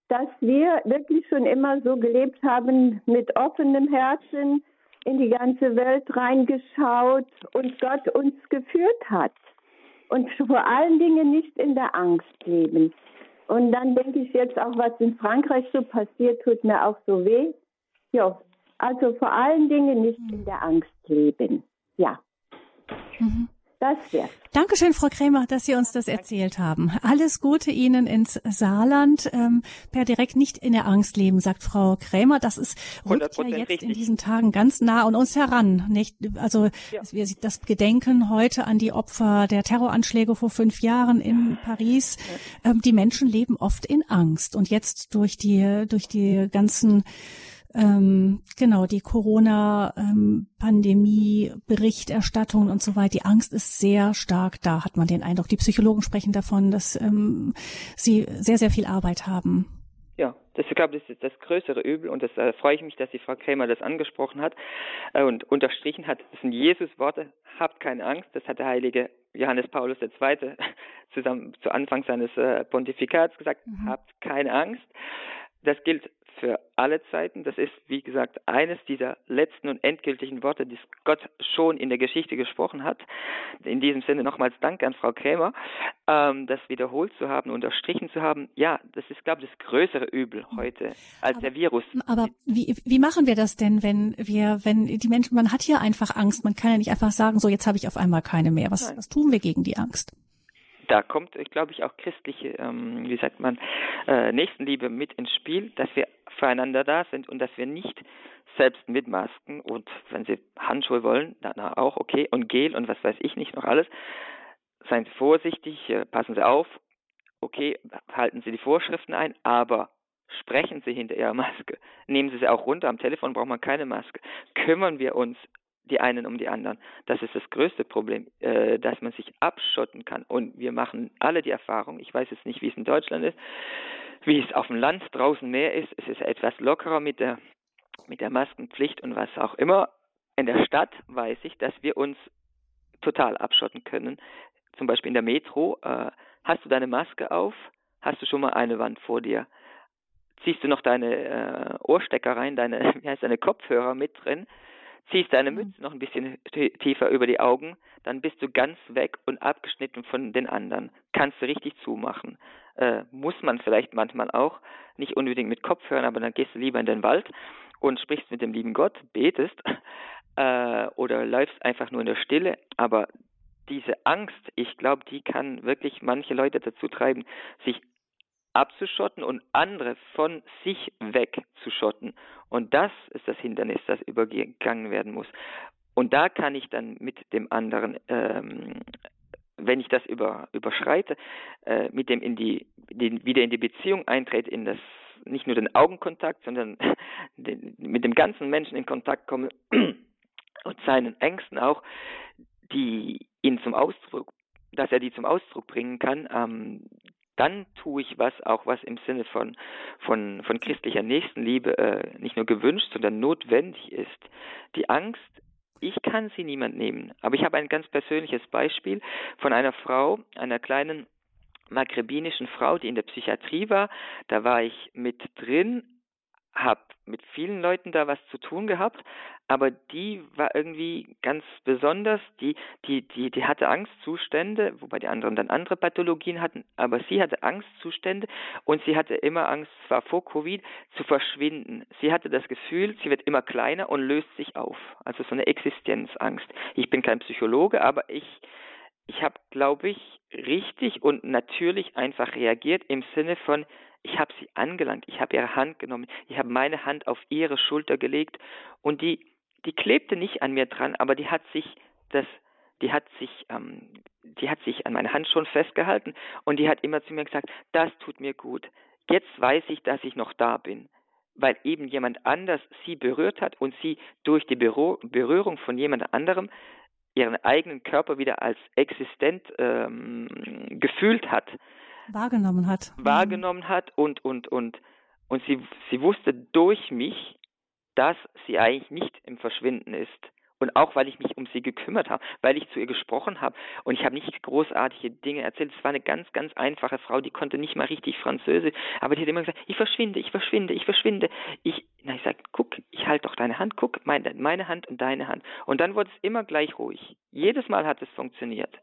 dass wir wirklich schon immer so gelebt haben, mit offenem Herzen in die ganze Welt reingeschaut und Gott uns geführt hat. Und vor allen Dingen nicht in der Angst leben. Und dann denke ich jetzt auch, was in Frankreich so passiert, tut mir auch so weh. Ja, also vor allen Dingen nicht in der Angst leben. Ja. Das wär's. Dankeschön, Frau Krämer, dass Sie uns das erzählt haben. Alles Gute Ihnen ins Saarland. Ähm, per direkt nicht in der Angst leben, sagt Frau Krämer. Das ist rückt ja jetzt richtig. in diesen Tagen ganz nah an uns heran. Nicht? Also ja. das Gedenken heute an die Opfer der Terroranschläge vor fünf Jahren in Paris. Ähm, die Menschen leben oft in Angst und jetzt durch die durch die ganzen ähm, genau die Corona-Pandemie, Berichterstattung und so weiter. Die Angst ist sehr stark da, hat man den Eindruck. Die Psychologen sprechen davon, dass ähm, sie sehr, sehr viel Arbeit haben. Ja, das, ich glaube, das ist das größere Übel und das äh, freue ich mich, dass die Frau Krämer das angesprochen hat äh, und unterstrichen hat. Das sind Jesus-Worte, habt keine Angst. Das hat der heilige Johannes Paulus II. zusammen zu Anfang seines äh, Pontifikats gesagt, mhm. habt keine Angst. Das gilt für alle Zeiten. Das ist, wie gesagt, eines dieser letzten und endgültigen Worte, die Gott schon in der Geschichte gesprochen hat. In diesem Sinne nochmals Dank an Frau Krämer, ähm, das wiederholt zu haben, unterstrichen zu haben. Ja, das ist, glaube ich, das größere Übel heute als aber, der Virus. Aber wie, wie machen wir das denn, wenn wir, wenn die Menschen, man hat ja einfach Angst, man kann ja nicht einfach sagen, so jetzt habe ich auf einmal keine mehr. Was, was tun wir gegen die Angst? Da kommt, glaube ich, auch christliche, ähm, wie sagt man, äh, Nächstenliebe mit ins Spiel, dass wir füreinander da sind und dass wir nicht selbst mit Masken und wenn Sie Handschuhe wollen, dann auch okay und Gel und was weiß ich nicht noch alles. Seien Sie vorsichtig, äh, passen Sie auf, okay, halten Sie die Vorschriften ein, aber sprechen Sie hinter Ihrer Maske. Nehmen Sie sie auch runter. Am Telefon braucht man keine Maske. Kümmern wir uns die einen um die anderen. Das ist das größte Problem, äh, dass man sich abschotten kann. Und wir machen alle die Erfahrung, ich weiß jetzt nicht, wie es in Deutschland ist, wie es auf dem Land draußen mehr ist. Es ist etwas lockerer mit der, mit der Maskenpflicht und was auch immer. In der Stadt weiß ich, dass wir uns total abschotten können. Zum Beispiel in der Metro. Äh, hast du deine Maske auf? Hast du schon mal eine Wand vor dir? Ziehst du noch deine äh, Ohrstecker rein, deine, wie heißt deine Kopfhörer mit drin? Ziehst deine mhm. Mütze noch ein bisschen tiefer über die Augen, dann bist du ganz weg und abgeschnitten von den anderen. Kannst du richtig zumachen. Äh, muss man vielleicht manchmal auch, nicht unbedingt mit Kopfhörern, aber dann gehst du lieber in den Wald und sprichst mit dem lieben Gott, betest äh, oder läufst einfach nur in der Stille. Aber diese Angst, ich glaube, die kann wirklich manche Leute dazu treiben, sich abzuschotten und andere von sich wegzuschotten. Und das ist das Hindernis, das übergangen werden muss. Und da kann ich dann mit dem anderen, ähm, wenn ich das über, überschreite, äh, mit dem in die, die, wieder in die Beziehung eintrete, in das nicht nur den Augenkontakt, sondern den, mit dem ganzen Menschen in Kontakt komme und seinen Ängsten auch, die ihn zum Ausdruck, dass er die zum Ausdruck bringen kann, ähm, dann tue ich was, auch was im Sinne von, von, von christlicher Nächstenliebe äh, nicht nur gewünscht, sondern notwendig ist. Die Angst, ich kann sie niemand nehmen. Aber ich habe ein ganz persönliches Beispiel von einer Frau, einer kleinen maghrebinischen Frau, die in der Psychiatrie war. Da war ich mit drin habe mit vielen Leuten da was zu tun gehabt, aber die war irgendwie ganz besonders, die, die, die, die hatte Angstzustände, wobei die anderen dann andere Pathologien hatten, aber sie hatte Angstzustände und sie hatte immer Angst, zwar vor Covid, zu verschwinden. Sie hatte das Gefühl, sie wird immer kleiner und löst sich auf. Also so eine Existenzangst. Ich bin kein Psychologe, aber ich, ich habe, glaube ich, richtig und natürlich einfach reagiert im Sinne von, ich habe sie angelangt, ich habe ihre Hand genommen, ich habe meine Hand auf ihre Schulter gelegt und die, die klebte nicht an mir dran, aber die hat sich das, die hat sich, ähm, die hat sich an meine Hand schon festgehalten und die hat immer zu mir gesagt, das tut mir gut. Jetzt weiß ich, dass ich noch da bin, weil eben jemand anders sie berührt hat und sie durch die Berührung von jemand anderem ihren eigenen Körper wieder als existent ähm, gefühlt hat wahrgenommen hat. Mhm. Wahrgenommen hat und, und, und, und sie, sie wusste durch mich, dass sie eigentlich nicht im Verschwinden ist. Und auch, weil ich mich um sie gekümmert habe, weil ich zu ihr gesprochen habe. Und ich habe nicht großartige Dinge erzählt. Es war eine ganz, ganz einfache Frau, die konnte nicht mal richtig Französisch. Aber die hat immer gesagt, ich verschwinde, ich verschwinde, ich verschwinde. Ich, na, ich sage, guck, ich halte doch deine Hand, guck, meine, meine Hand und deine Hand. Und dann wurde es immer gleich ruhig. Jedes Mal hat es funktioniert.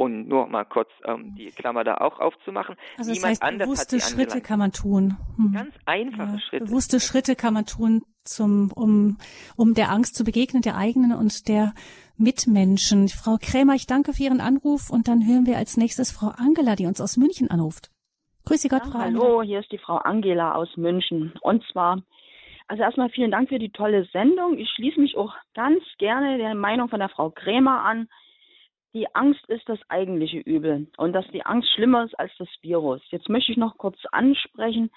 Und nur mal kurz ähm, die Klammer da auch aufzumachen. Also das heißt, bewusste Schritte kann man tun. Hm. Ganz einfache ja, Schritte. Bewusste Schritte kann man tun, zum, um, um der Angst zu begegnen, der eigenen und der Mitmenschen. Frau Krämer, ich danke für Ihren Anruf und dann hören wir als nächstes Frau Angela, die uns aus München anruft. Grüße Gott, ja, Frau Hallo, Angela. hier ist die Frau Angela aus München. Und zwar, also erstmal vielen Dank für die tolle Sendung. Ich schließe mich auch ganz gerne der Meinung von der Frau Krämer an die Angst ist das eigentliche Übel und dass die Angst schlimmer ist als das Virus. Jetzt möchte ich noch kurz ansprechen.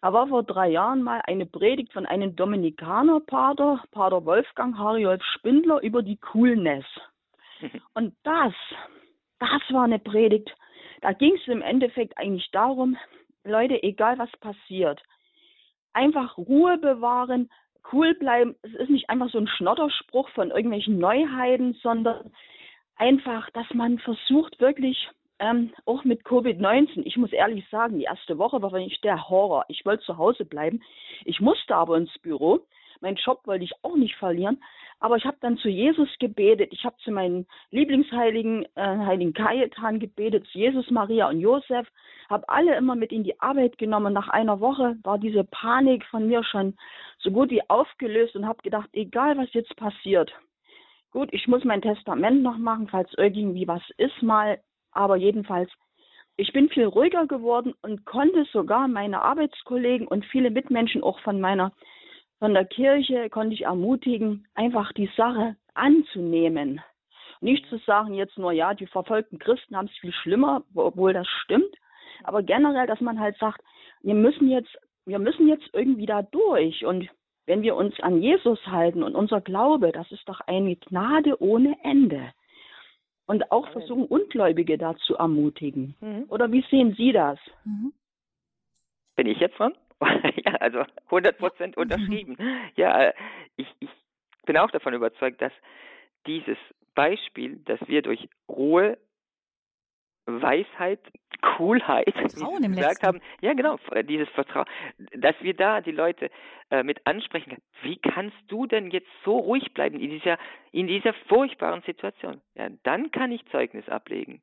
Da war vor drei Jahren mal eine Predigt von einem Dominikanerpater, Pater Wolfgang Hariolf Spindler, über die Coolness. Und das, das war eine Predigt. Da ging es im Endeffekt eigentlich darum, Leute, egal was passiert, einfach Ruhe bewahren, cool bleiben. Es ist nicht einfach so ein Schnotterspruch von irgendwelchen Neuheiten, sondern einfach, dass man versucht wirklich ähm, auch mit Covid-19, ich muss ehrlich sagen, die erste Woche war für mich der Horror. Ich wollte zu Hause bleiben. Ich musste aber ins Büro. Mein Job wollte ich auch nicht verlieren. Aber ich habe dann zu Jesus gebetet. Ich habe zu meinen Lieblingsheiligen, äh, Heiligen Kajetan gebetet, zu Jesus, Maria und Josef. Habe alle immer mit in die Arbeit genommen. Nach einer Woche war diese Panik von mir schon so gut wie aufgelöst und habe gedacht, egal was jetzt passiert, Gut, ich muss mein Testament noch machen, falls irgendwie was ist mal. Aber jedenfalls, ich bin viel ruhiger geworden und konnte sogar meine Arbeitskollegen und viele Mitmenschen auch von meiner, von der Kirche konnte ich ermutigen, einfach die Sache anzunehmen. Nicht zu sagen jetzt nur, ja, die verfolgten Christen haben es viel schlimmer, obwohl das stimmt. Aber generell, dass man halt sagt, wir müssen jetzt, wir müssen jetzt irgendwie da durch und wenn wir uns an Jesus halten und unser Glaube, das ist doch eine Gnade ohne Ende. Und auch versuchen, Ungläubige dazu ermutigen. Mhm. Oder wie sehen Sie das? Mhm. Bin ich jetzt dran? ja, also 100 Prozent mhm. unterschrieben. Ja, äh, ich, ich bin auch davon überzeugt, dass dieses Beispiel, dass wir durch Ruhe Weisheit, Coolheit, Vertrauen wie Sie gesagt haben, ja genau, dieses Vertrauen, dass wir da die Leute äh, mit ansprechen. Wie kannst du denn jetzt so ruhig bleiben in dieser in dieser furchtbaren Situation? Ja, dann kann ich Zeugnis ablegen.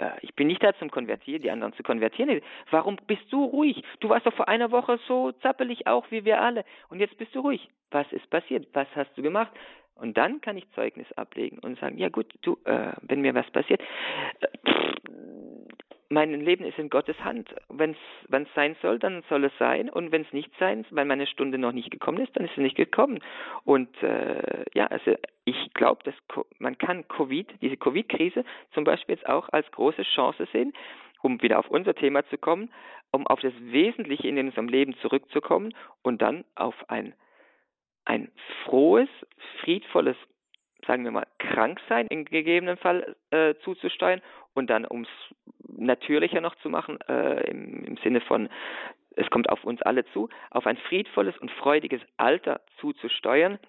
Äh, ich bin nicht da zum Konvertieren, die anderen zu konvertieren. Warum bist du ruhig? Du warst doch vor einer Woche so zappelig auch wie wir alle. Und jetzt bist du ruhig. Was ist passiert? Was hast du gemacht? Und dann kann ich Zeugnis ablegen und sagen, ja gut, du, äh, wenn mir was passiert, äh, mein Leben ist in Gottes Hand. Wenn es sein soll, dann soll es sein. Und wenn es nicht sein, weil meine Stunde noch nicht gekommen ist, dann ist sie nicht gekommen. Und äh, ja, also ich glaube, dass man kann Covid, diese Covid-Krise zum Beispiel jetzt auch als große Chance sehen, um wieder auf unser Thema zu kommen, um auf das Wesentliche in unserem Leben zurückzukommen und dann auf ein, ein frohes, friedvolles, sagen wir mal, Kranksein im gegebenen Fall äh, zuzusteuern und dann, um es natürlicher noch zu machen, äh, im, im Sinne von, es kommt auf uns alle zu, auf ein friedvolles und freudiges Alter zuzusteuern,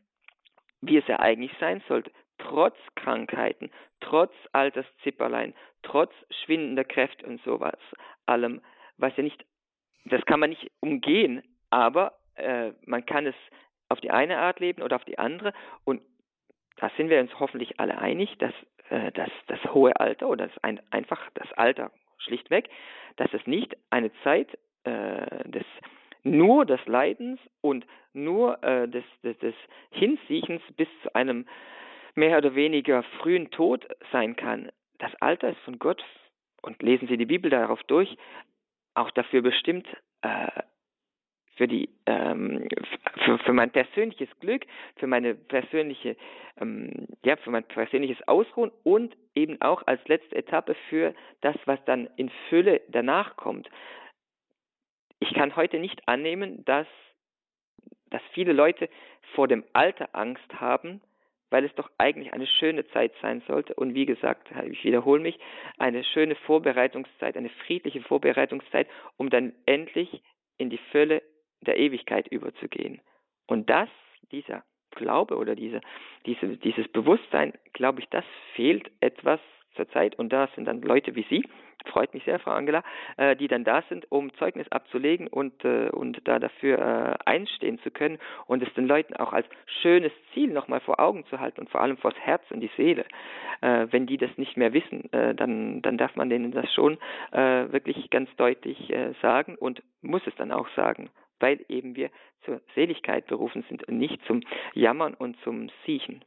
wie es ja eigentlich sein sollte, trotz Krankheiten, trotz Alterszipperlein, trotz schwindender Kräfte und sowas, allem, was ja nicht, das kann man nicht umgehen, aber äh, man kann es auf die eine Art leben oder auf die andere und da sind wir uns hoffentlich alle einig, dass, äh, dass das hohe Alter oder das ein, einfach das Alter schlichtweg, dass es nicht eine Zeit äh, des nur des Leidens und nur äh, des, des, des Hinsiechens bis zu einem mehr oder weniger frühen Tod sein kann. Das Alter ist von Gott, und lesen Sie die Bibel darauf durch, auch dafür bestimmt, äh, für, die, ähm, für, für, mein persönliches Glück, für meine persönliche, ähm, ja, für mein persönliches Ausruhen und eben auch als letzte Etappe für das, was dann in Fülle danach kommt. Ich kann heute nicht annehmen, dass, dass viele Leute vor dem Alter Angst haben, weil es doch eigentlich eine schöne Zeit sein sollte. Und wie gesagt, ich wiederhole mich, eine schöne Vorbereitungszeit, eine friedliche Vorbereitungszeit, um dann endlich in die Fülle der Ewigkeit überzugehen. Und das, dieser Glaube oder diese, diese, dieses Bewusstsein, glaube ich, das fehlt etwas zurzeit. Und da sind dann Leute wie Sie, freut mich sehr, Frau Angela, äh, die dann da sind, um Zeugnis abzulegen und, äh, und da dafür äh, einstehen zu können und es den Leuten auch als schönes Ziel nochmal vor Augen zu halten und vor allem vors Herz und die Seele. Äh, wenn die das nicht mehr wissen, äh, dann, dann darf man denen das schon äh, wirklich ganz deutlich sagen und muss es dann auch sagen weil eben wir zur Seligkeit berufen sind und nicht zum Jammern und zum Siechen.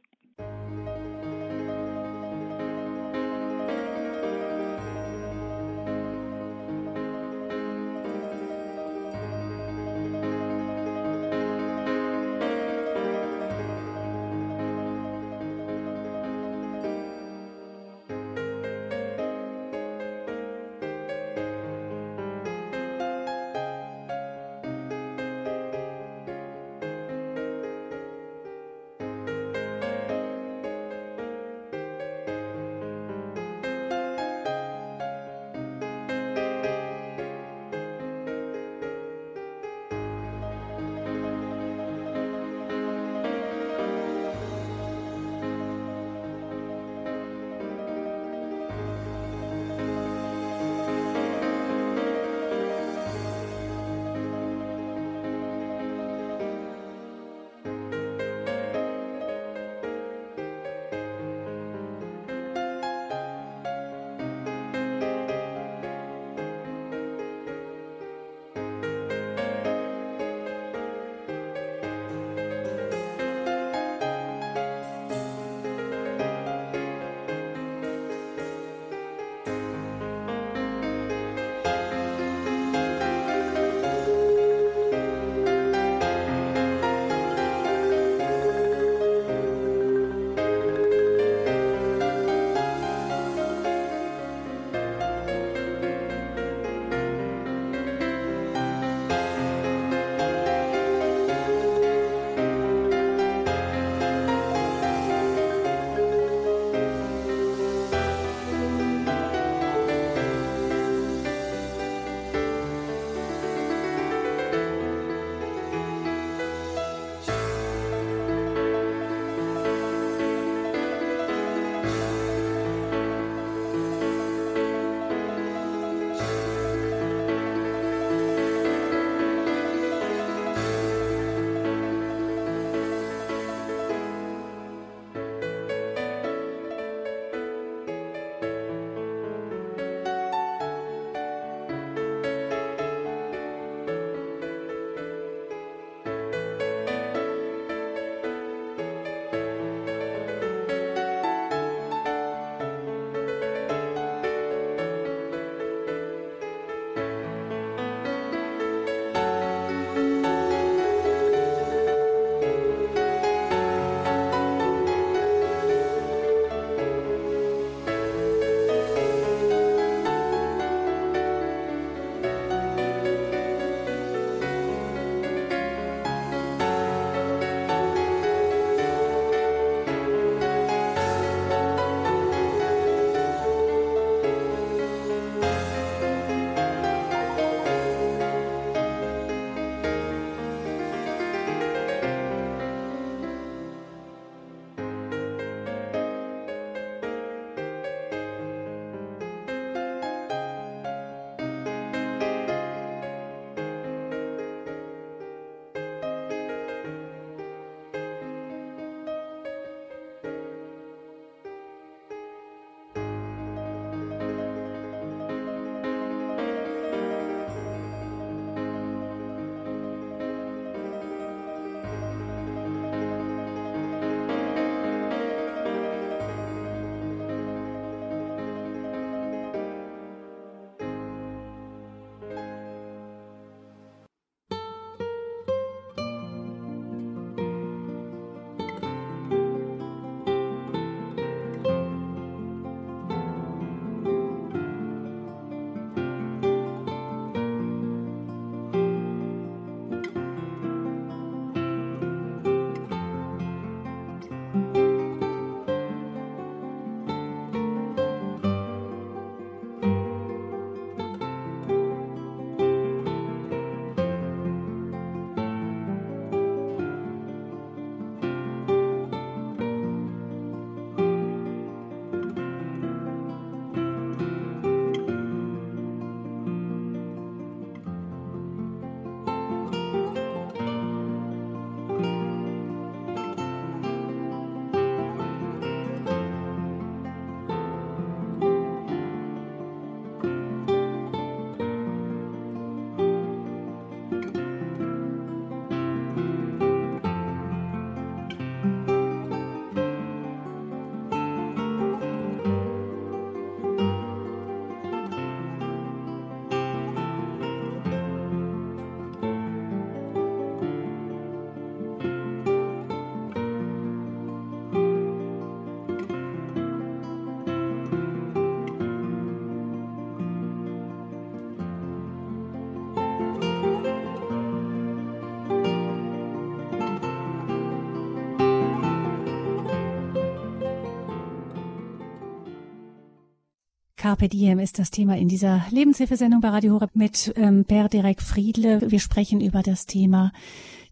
Carpe Diem ist das Thema in dieser Lebenshilfesendung bei Radio Horeb mit ähm, Per Derek Friedle. Wir sprechen über das Thema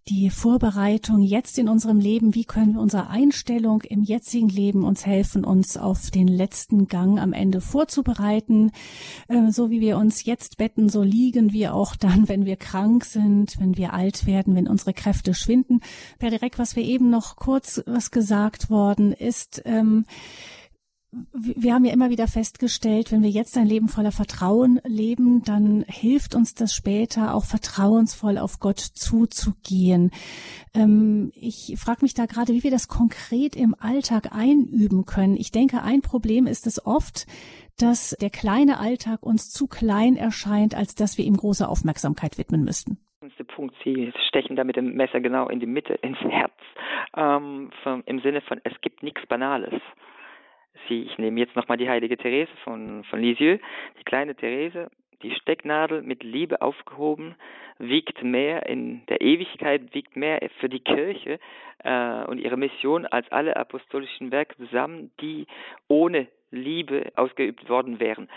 die Vorbereitung jetzt in unserem Leben. Wie können wir unsere Einstellung im jetzigen Leben uns helfen, uns auf den letzten Gang am Ende vorzubereiten? Äh, so wie wir uns jetzt betten, so liegen wir auch dann, wenn wir krank sind, wenn wir alt werden, wenn unsere Kräfte schwinden. Per direkt, was wir eben noch kurz was gesagt worden ist, ähm, wir haben ja immer wieder festgestellt, wenn wir jetzt ein Leben voller Vertrauen leben, dann hilft uns das später auch vertrauensvoll auf Gott zuzugehen. Ähm, ich frage mich da gerade, wie wir das konkret im Alltag einüben können. Ich denke, ein Problem ist es oft, dass der kleine Alltag uns zu klein erscheint, als dass wir ihm große Aufmerksamkeit widmen müssten. Punkt, Sie stechen da mit dem Messer genau in die Mitte, ins Herz, ähm, vom, im Sinne von, es gibt nichts Banales sie, ich nehme jetzt nochmal die heilige Therese von, von Lisieux, die kleine Therese, die Stecknadel mit Liebe aufgehoben, wiegt mehr in der Ewigkeit, wiegt mehr für die Kirche äh, und ihre Mission als alle apostolischen Werke zusammen, die ohne Liebe ausgeübt worden wären.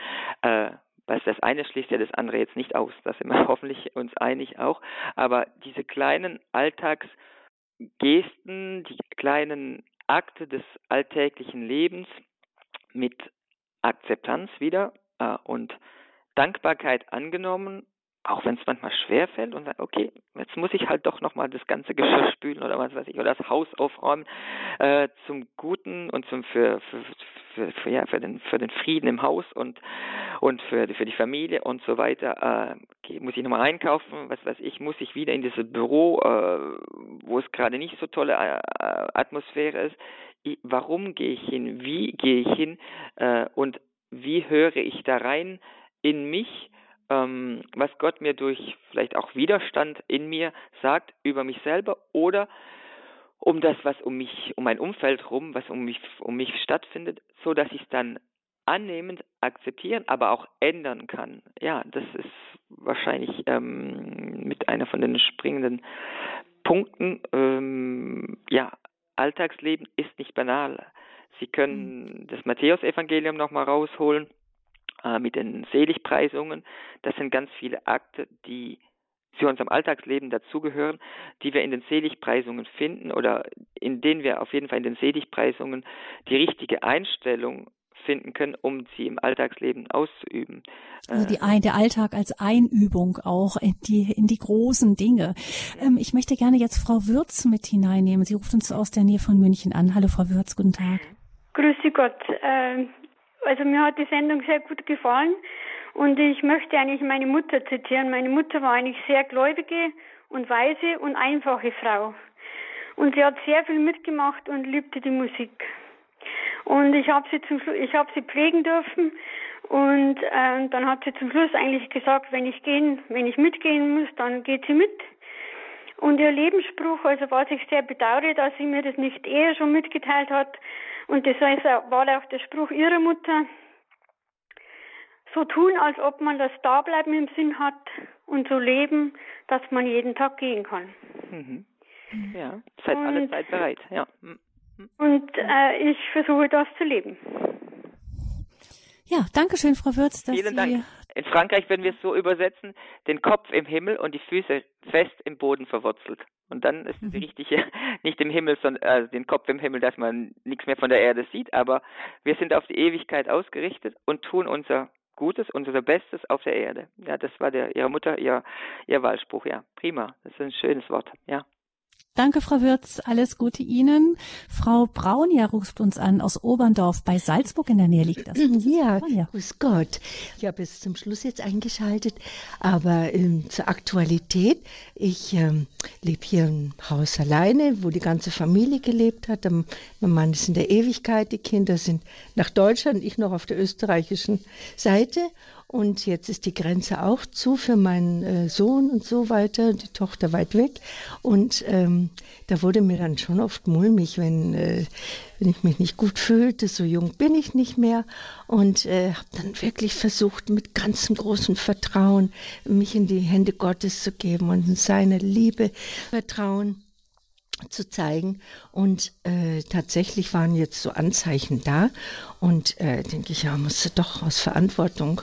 Äh, das eine schließt ja das andere jetzt nicht aus, da sind wir hoffentlich uns einig auch, aber diese kleinen Alltagsgesten, die kleinen Akte des alltäglichen Lebens, mit Akzeptanz wieder äh, und Dankbarkeit angenommen, auch wenn es manchmal schwer fällt und sagt, okay, jetzt muss ich halt doch nochmal das ganze Geschirr spülen oder was weiß ich, oder das Haus aufräumen, äh, zum Guten und zum für, für, für, für, ja, für, den, für den Frieden im Haus und, und für, für die Familie und so weiter. Äh, muss ich nochmal einkaufen, was weiß ich, muss ich wieder in dieses Büro, äh, wo es gerade nicht so tolle äh, Atmosphäre ist warum gehe ich hin, wie gehe ich hin äh, und wie höre ich da rein in mich, ähm, was Gott mir durch vielleicht auch Widerstand in mir sagt über mich selber oder um das, was um mich, um mein Umfeld rum, was um mich, um mich stattfindet, so dass ich es dann annehmend akzeptieren, aber auch ändern kann. Ja, das ist wahrscheinlich ähm, mit einer von den springenden Punkten. Ähm, ja, Alltagsleben ist nicht banal. Sie können mhm. das Matthäusevangelium nochmal rausholen äh, mit den Seligpreisungen. Das sind ganz viele Akte, die zu unserem Alltagsleben dazugehören, die wir in den Seligpreisungen finden oder in denen wir auf jeden Fall in den Seligpreisungen die richtige Einstellung finden können, um sie im Alltagsleben auszuüben. Also die, ein, der Alltag als Einübung auch in die, in die großen Dinge. Ähm, ich möchte gerne jetzt Frau Würz mit hineinnehmen. Sie ruft uns aus der Nähe von München an. Hallo Frau Würz, guten Tag. Grüße Gott. Also mir hat die Sendung sehr gut gefallen und ich möchte eigentlich meine Mutter zitieren. Meine Mutter war eigentlich sehr gläubige und weise und einfache Frau. Und sie hat sehr viel mitgemacht und liebte die Musik. Und ich habe sie zum Schluss, ich habe sie pflegen dürfen und äh, dann hat sie zum Schluss eigentlich gesagt, wenn ich gehen, wenn ich mitgehen muss, dann geht sie mit. Und ihr Lebensspruch, also was ich sehr bedauere, dass sie mir das nicht eher schon mitgeteilt hat, und das war auch der Spruch ihrer Mutter, so tun, als ob man das Dableiben im Sinn hat und so leben, dass man jeden Tag gehen kann. Mhm. Ja, seid alle Zeit bereit, ja. Mhm. Und äh, ich versuche das zu leben. Ja, danke schön, Frau Würz. Dass Vielen Sie Dank. In Frankreich würden wir es so übersetzen, den Kopf im Himmel und die Füße fest im Boden verwurzelt. Und dann ist mhm. die richtige, nicht im Himmel, sondern also den Kopf im Himmel, dass man nichts mehr von der Erde sieht, aber wir sind auf die Ewigkeit ausgerichtet und tun unser Gutes, unser Bestes auf der Erde. Ja, das war der ihrer Mutter, ihr, ihr Wahlspruch, ja. Prima. Das ist ein schönes Wort, ja. Danke, Frau Würz. Alles Gute Ihnen. Frau Braun ja ruft uns an aus Oberndorf bei Salzburg. In der Nähe liegt das. Ja, ja. grüß Gott. Ich habe es zum Schluss jetzt eingeschaltet, aber ähm, zur Aktualität. Ich ähm, lebe hier im Haus alleine, wo die ganze Familie gelebt hat. Mein Mann ist in der Ewigkeit, die Kinder sind nach Deutschland, ich noch auf der österreichischen Seite. Und jetzt ist die Grenze auch zu für meinen äh, Sohn und so weiter, die Tochter weit weg. Und ähm, da wurde mir dann schon oft mulmig, wenn, äh, wenn ich mich nicht gut fühlte. So jung bin ich nicht mehr. Und äh, habe dann wirklich versucht, mit ganzem großem Vertrauen mich in die Hände Gottes zu geben und in seine Liebe vertrauen. zu zeigen. Und äh, tatsächlich waren jetzt so Anzeichen da. Und äh, denke ich, ja, musste doch aus Verantwortung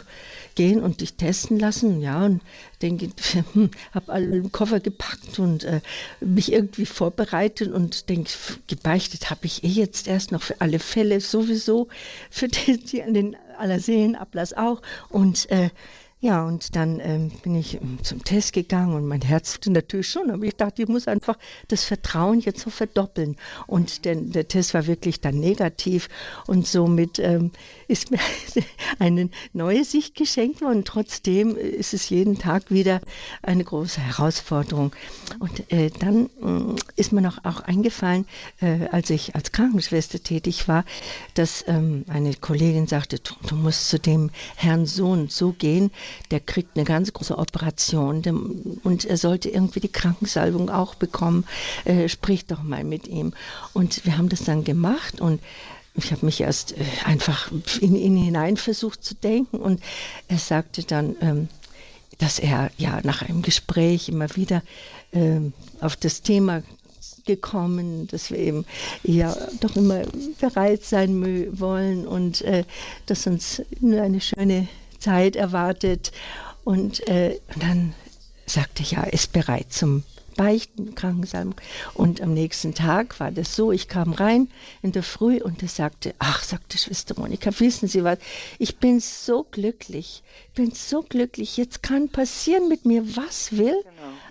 gehen und dich testen lassen. Ja, und denke, hm, habe alle Koffer gepackt und äh, mich irgendwie vorbereitet und denke, gebeichtet habe ich eh jetzt erst noch für alle Fälle sowieso, für die, die den Allerseelenablass auch. Und äh, ja, und dann ähm, bin ich ähm, zum Test gegangen und mein Herz natürlich schon, aber ich dachte, ich muss einfach das Vertrauen jetzt so verdoppeln. Und der, der Test war wirklich dann negativ und somit ähm, ist mir eine neue Sicht geschenkt worden. Trotzdem ist es jeden Tag wieder eine große Herausforderung. Und äh, dann äh, ist mir noch auch eingefallen, äh, als ich als Krankenschwester tätig war, dass ähm, eine Kollegin sagte, du, du musst zu dem Herrn so und so gehen der kriegt eine ganz große Operation und er sollte irgendwie die Krankensalbung auch bekommen. Äh, sprich doch mal mit ihm. Und wir haben das dann gemacht und ich habe mich erst äh, einfach in ihn hinein versucht zu denken und er sagte dann, ähm, dass er ja nach einem Gespräch immer wieder ähm, auf das Thema gekommen, dass wir eben ja doch immer bereit sein wollen und äh, dass uns nur eine schöne Zeit erwartet. Und, äh, und dann sagte ich, ja, ist bereit zum Beichten, Krankensalbung. Und am nächsten Tag war das so, ich kam rein in der Früh und er sagte, ach, sagte Schwester Monika, wissen Sie was, ich bin so glücklich, ich bin so glücklich, jetzt kann passieren mit mir, was will.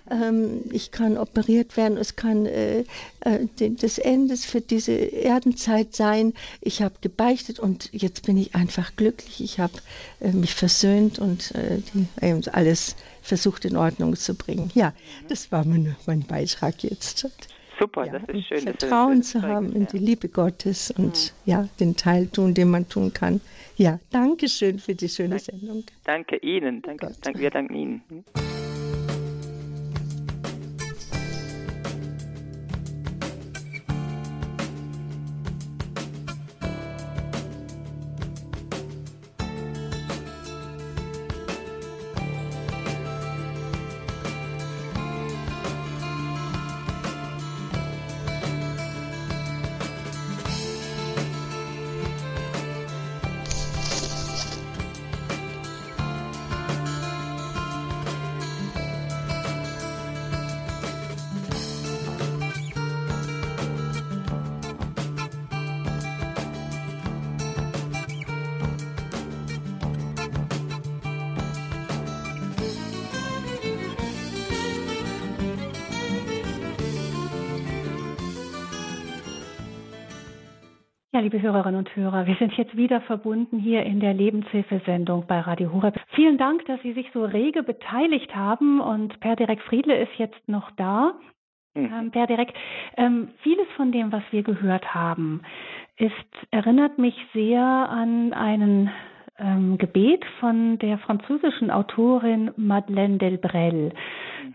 Genau. Ähm, ich kann operiert werden, es kann äh, äh, das Ende für diese Erdenzeit sein. Ich habe gebeichtet und jetzt bin ich einfach glücklich. Ich habe äh, mich versöhnt und äh, die, alles versucht in Ordnung zu bringen. Ja, das war mein, mein Beitrag jetzt. Super, ja, das ist schön. Vertrauen ist zu haben in die Liebe Gottes und mhm. ja, den Teil tun, den man tun kann. Ja, danke schön für die schöne danke, Sendung. Danke Ihnen, danke, danke, wir danken Ihnen. Liebe Hörerinnen und Hörer, wir sind jetzt wieder verbunden hier in der Lebenshilfesendung bei Radio Horeb. Vielen Dank, dass Sie sich so rege beteiligt haben und Per Direkt Friedle ist jetzt noch da. Mhm. Ähm, per Direkt, ähm, vieles von dem, was wir gehört haben, ist, erinnert mich sehr an einen ähm, Gebet von der französischen Autorin Madeleine Delbrel.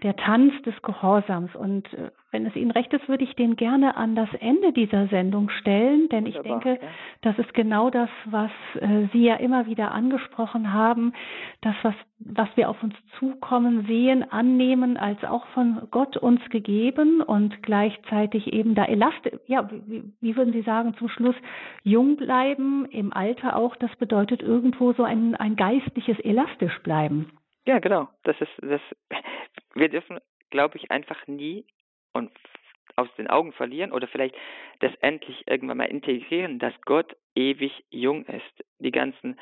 Der Tanz des Gehorsams. Und äh, wenn es Ihnen recht ist, würde ich den gerne an das Ende dieser Sendung stellen, denn ich denke, ja. das ist genau das, was äh, Sie ja immer wieder angesprochen haben, das, was, was wir auf uns zukommen sehen, annehmen, als auch von Gott uns gegeben und gleichzeitig eben da elastisch, ja, wie, wie würden Sie sagen, zum Schluss jung bleiben, im Alter auch, das bedeutet irgendwo so ein, ein geistliches elastisch bleiben. Ja, genau. Das ist das. Wir dürfen, glaube ich, einfach nie und aus den Augen verlieren oder vielleicht das endlich irgendwann mal integrieren, dass Gott ewig jung ist. Die ganzen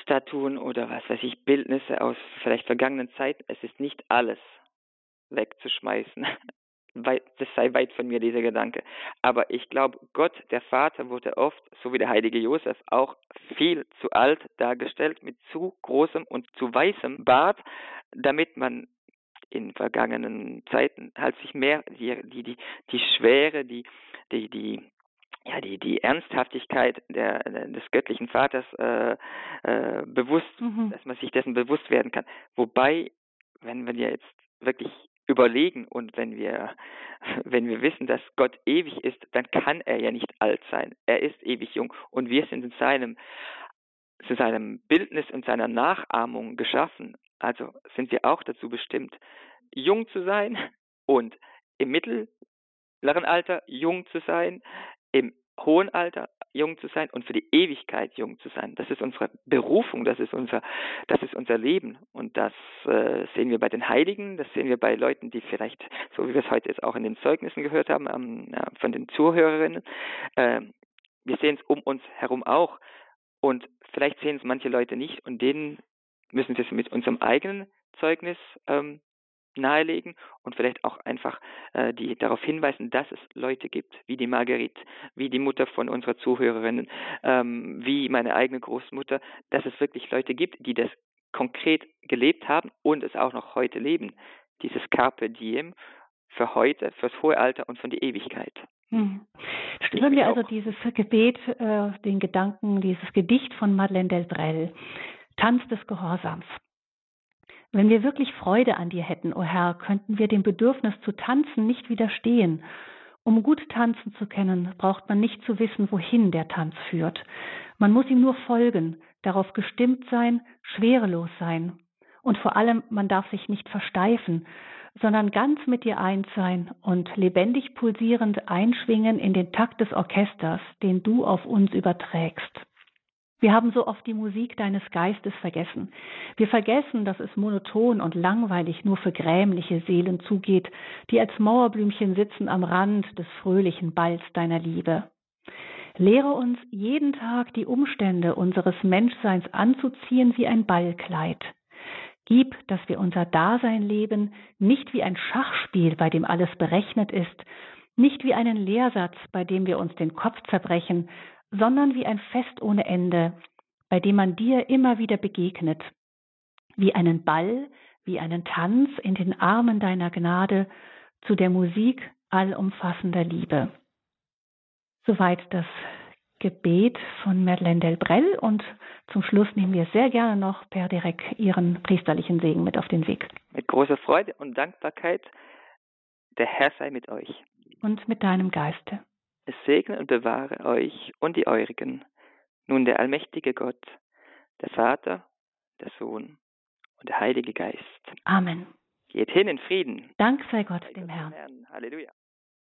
Statuen oder was weiß ich, Bildnisse aus vielleicht vergangenen Zeiten, es ist nicht alles wegzuschmeißen. Das sei weit von mir, dieser Gedanke. Aber ich glaube, Gott, der Vater, wurde oft, so wie der heilige Josef, auch viel zu alt dargestellt, mit zu großem und zu weißem Bart, damit man in vergangenen Zeiten halt sich mehr die, die, die, die Schwere, die, die, die, ja, die, die Ernsthaftigkeit der, des göttlichen Vaters äh, äh, bewusst, mhm. dass man sich dessen bewusst werden kann. Wobei, wenn wir jetzt wirklich überlegen und wenn wir, wenn wir wissen, dass Gott ewig ist, dann kann er ja nicht alt sein. Er ist ewig jung und wir sind in seinem, zu seinem Bildnis und seiner Nachahmung geschaffen. Also sind wir auch dazu bestimmt, jung zu sein und im mittleren Alter jung zu sein, im hohen Alter jung zu sein und für die Ewigkeit jung zu sein. Das ist unsere Berufung, das ist unser, das ist unser Leben. Und das äh, sehen wir bei den Heiligen, das sehen wir bei Leuten, die vielleicht, so wie wir es heute jetzt auch in den Zeugnissen gehört haben, ähm, von den Zuhörerinnen, äh, wir sehen es um uns herum auch. Und vielleicht sehen es manche Leute nicht und denen müssen wir es mit unserem eigenen Zeugnis ähm, nahelegen und vielleicht auch einfach äh, die darauf hinweisen, dass es Leute gibt, wie die Marguerite, wie die Mutter von unserer Zuhörerin, ähm, wie meine eigene Großmutter, dass es wirklich Leute gibt, die das konkret gelebt haben und es auch noch heute leben. Dieses Carpe Diem für heute, fürs hohe Alter und für die Ewigkeit. Hm. Stimmen wir also dieses Gebet, äh, den Gedanken, dieses Gedicht von Madeleine Delbrel, Tanz des Gehorsams. Wenn wir wirklich Freude an dir hätten, o oh Herr, könnten wir dem Bedürfnis zu tanzen nicht widerstehen. Um gut tanzen zu können, braucht man nicht zu wissen, wohin der Tanz führt. Man muss ihm nur folgen, darauf gestimmt sein, schwerelos sein. Und vor allem, man darf sich nicht versteifen, sondern ganz mit dir eins sein und lebendig pulsierend einschwingen in den Takt des Orchesters, den du auf uns überträgst. Wir haben so oft die Musik deines Geistes vergessen. Wir vergessen, dass es monoton und langweilig nur für grämliche Seelen zugeht, die als Mauerblümchen sitzen am Rand des fröhlichen Balls deiner Liebe. Lehre uns jeden Tag die Umstände unseres Menschseins anzuziehen wie ein Ballkleid. Gib, dass wir unser Dasein leben, nicht wie ein Schachspiel, bei dem alles berechnet ist, nicht wie einen Lehrsatz, bei dem wir uns den Kopf zerbrechen, sondern wie ein Fest ohne Ende, bei dem man dir immer wieder begegnet, wie einen Ball, wie einen Tanz in den Armen deiner Gnade zu der Musik allumfassender Liebe. Soweit das Gebet von Madeleine Delbrel und zum Schluss nehmen wir sehr gerne noch per direkt Ihren priesterlichen Segen mit auf den Weg. Mit großer Freude und Dankbarkeit, der Herr sei mit euch. Und mit deinem Geiste. Es segne und bewahre euch und die eurigen, nun der allmächtige Gott, der Vater, der Sohn und der Heilige Geist. Amen. Geht hin in Frieden. Dank sei Gott dem Herrn. Halleluja.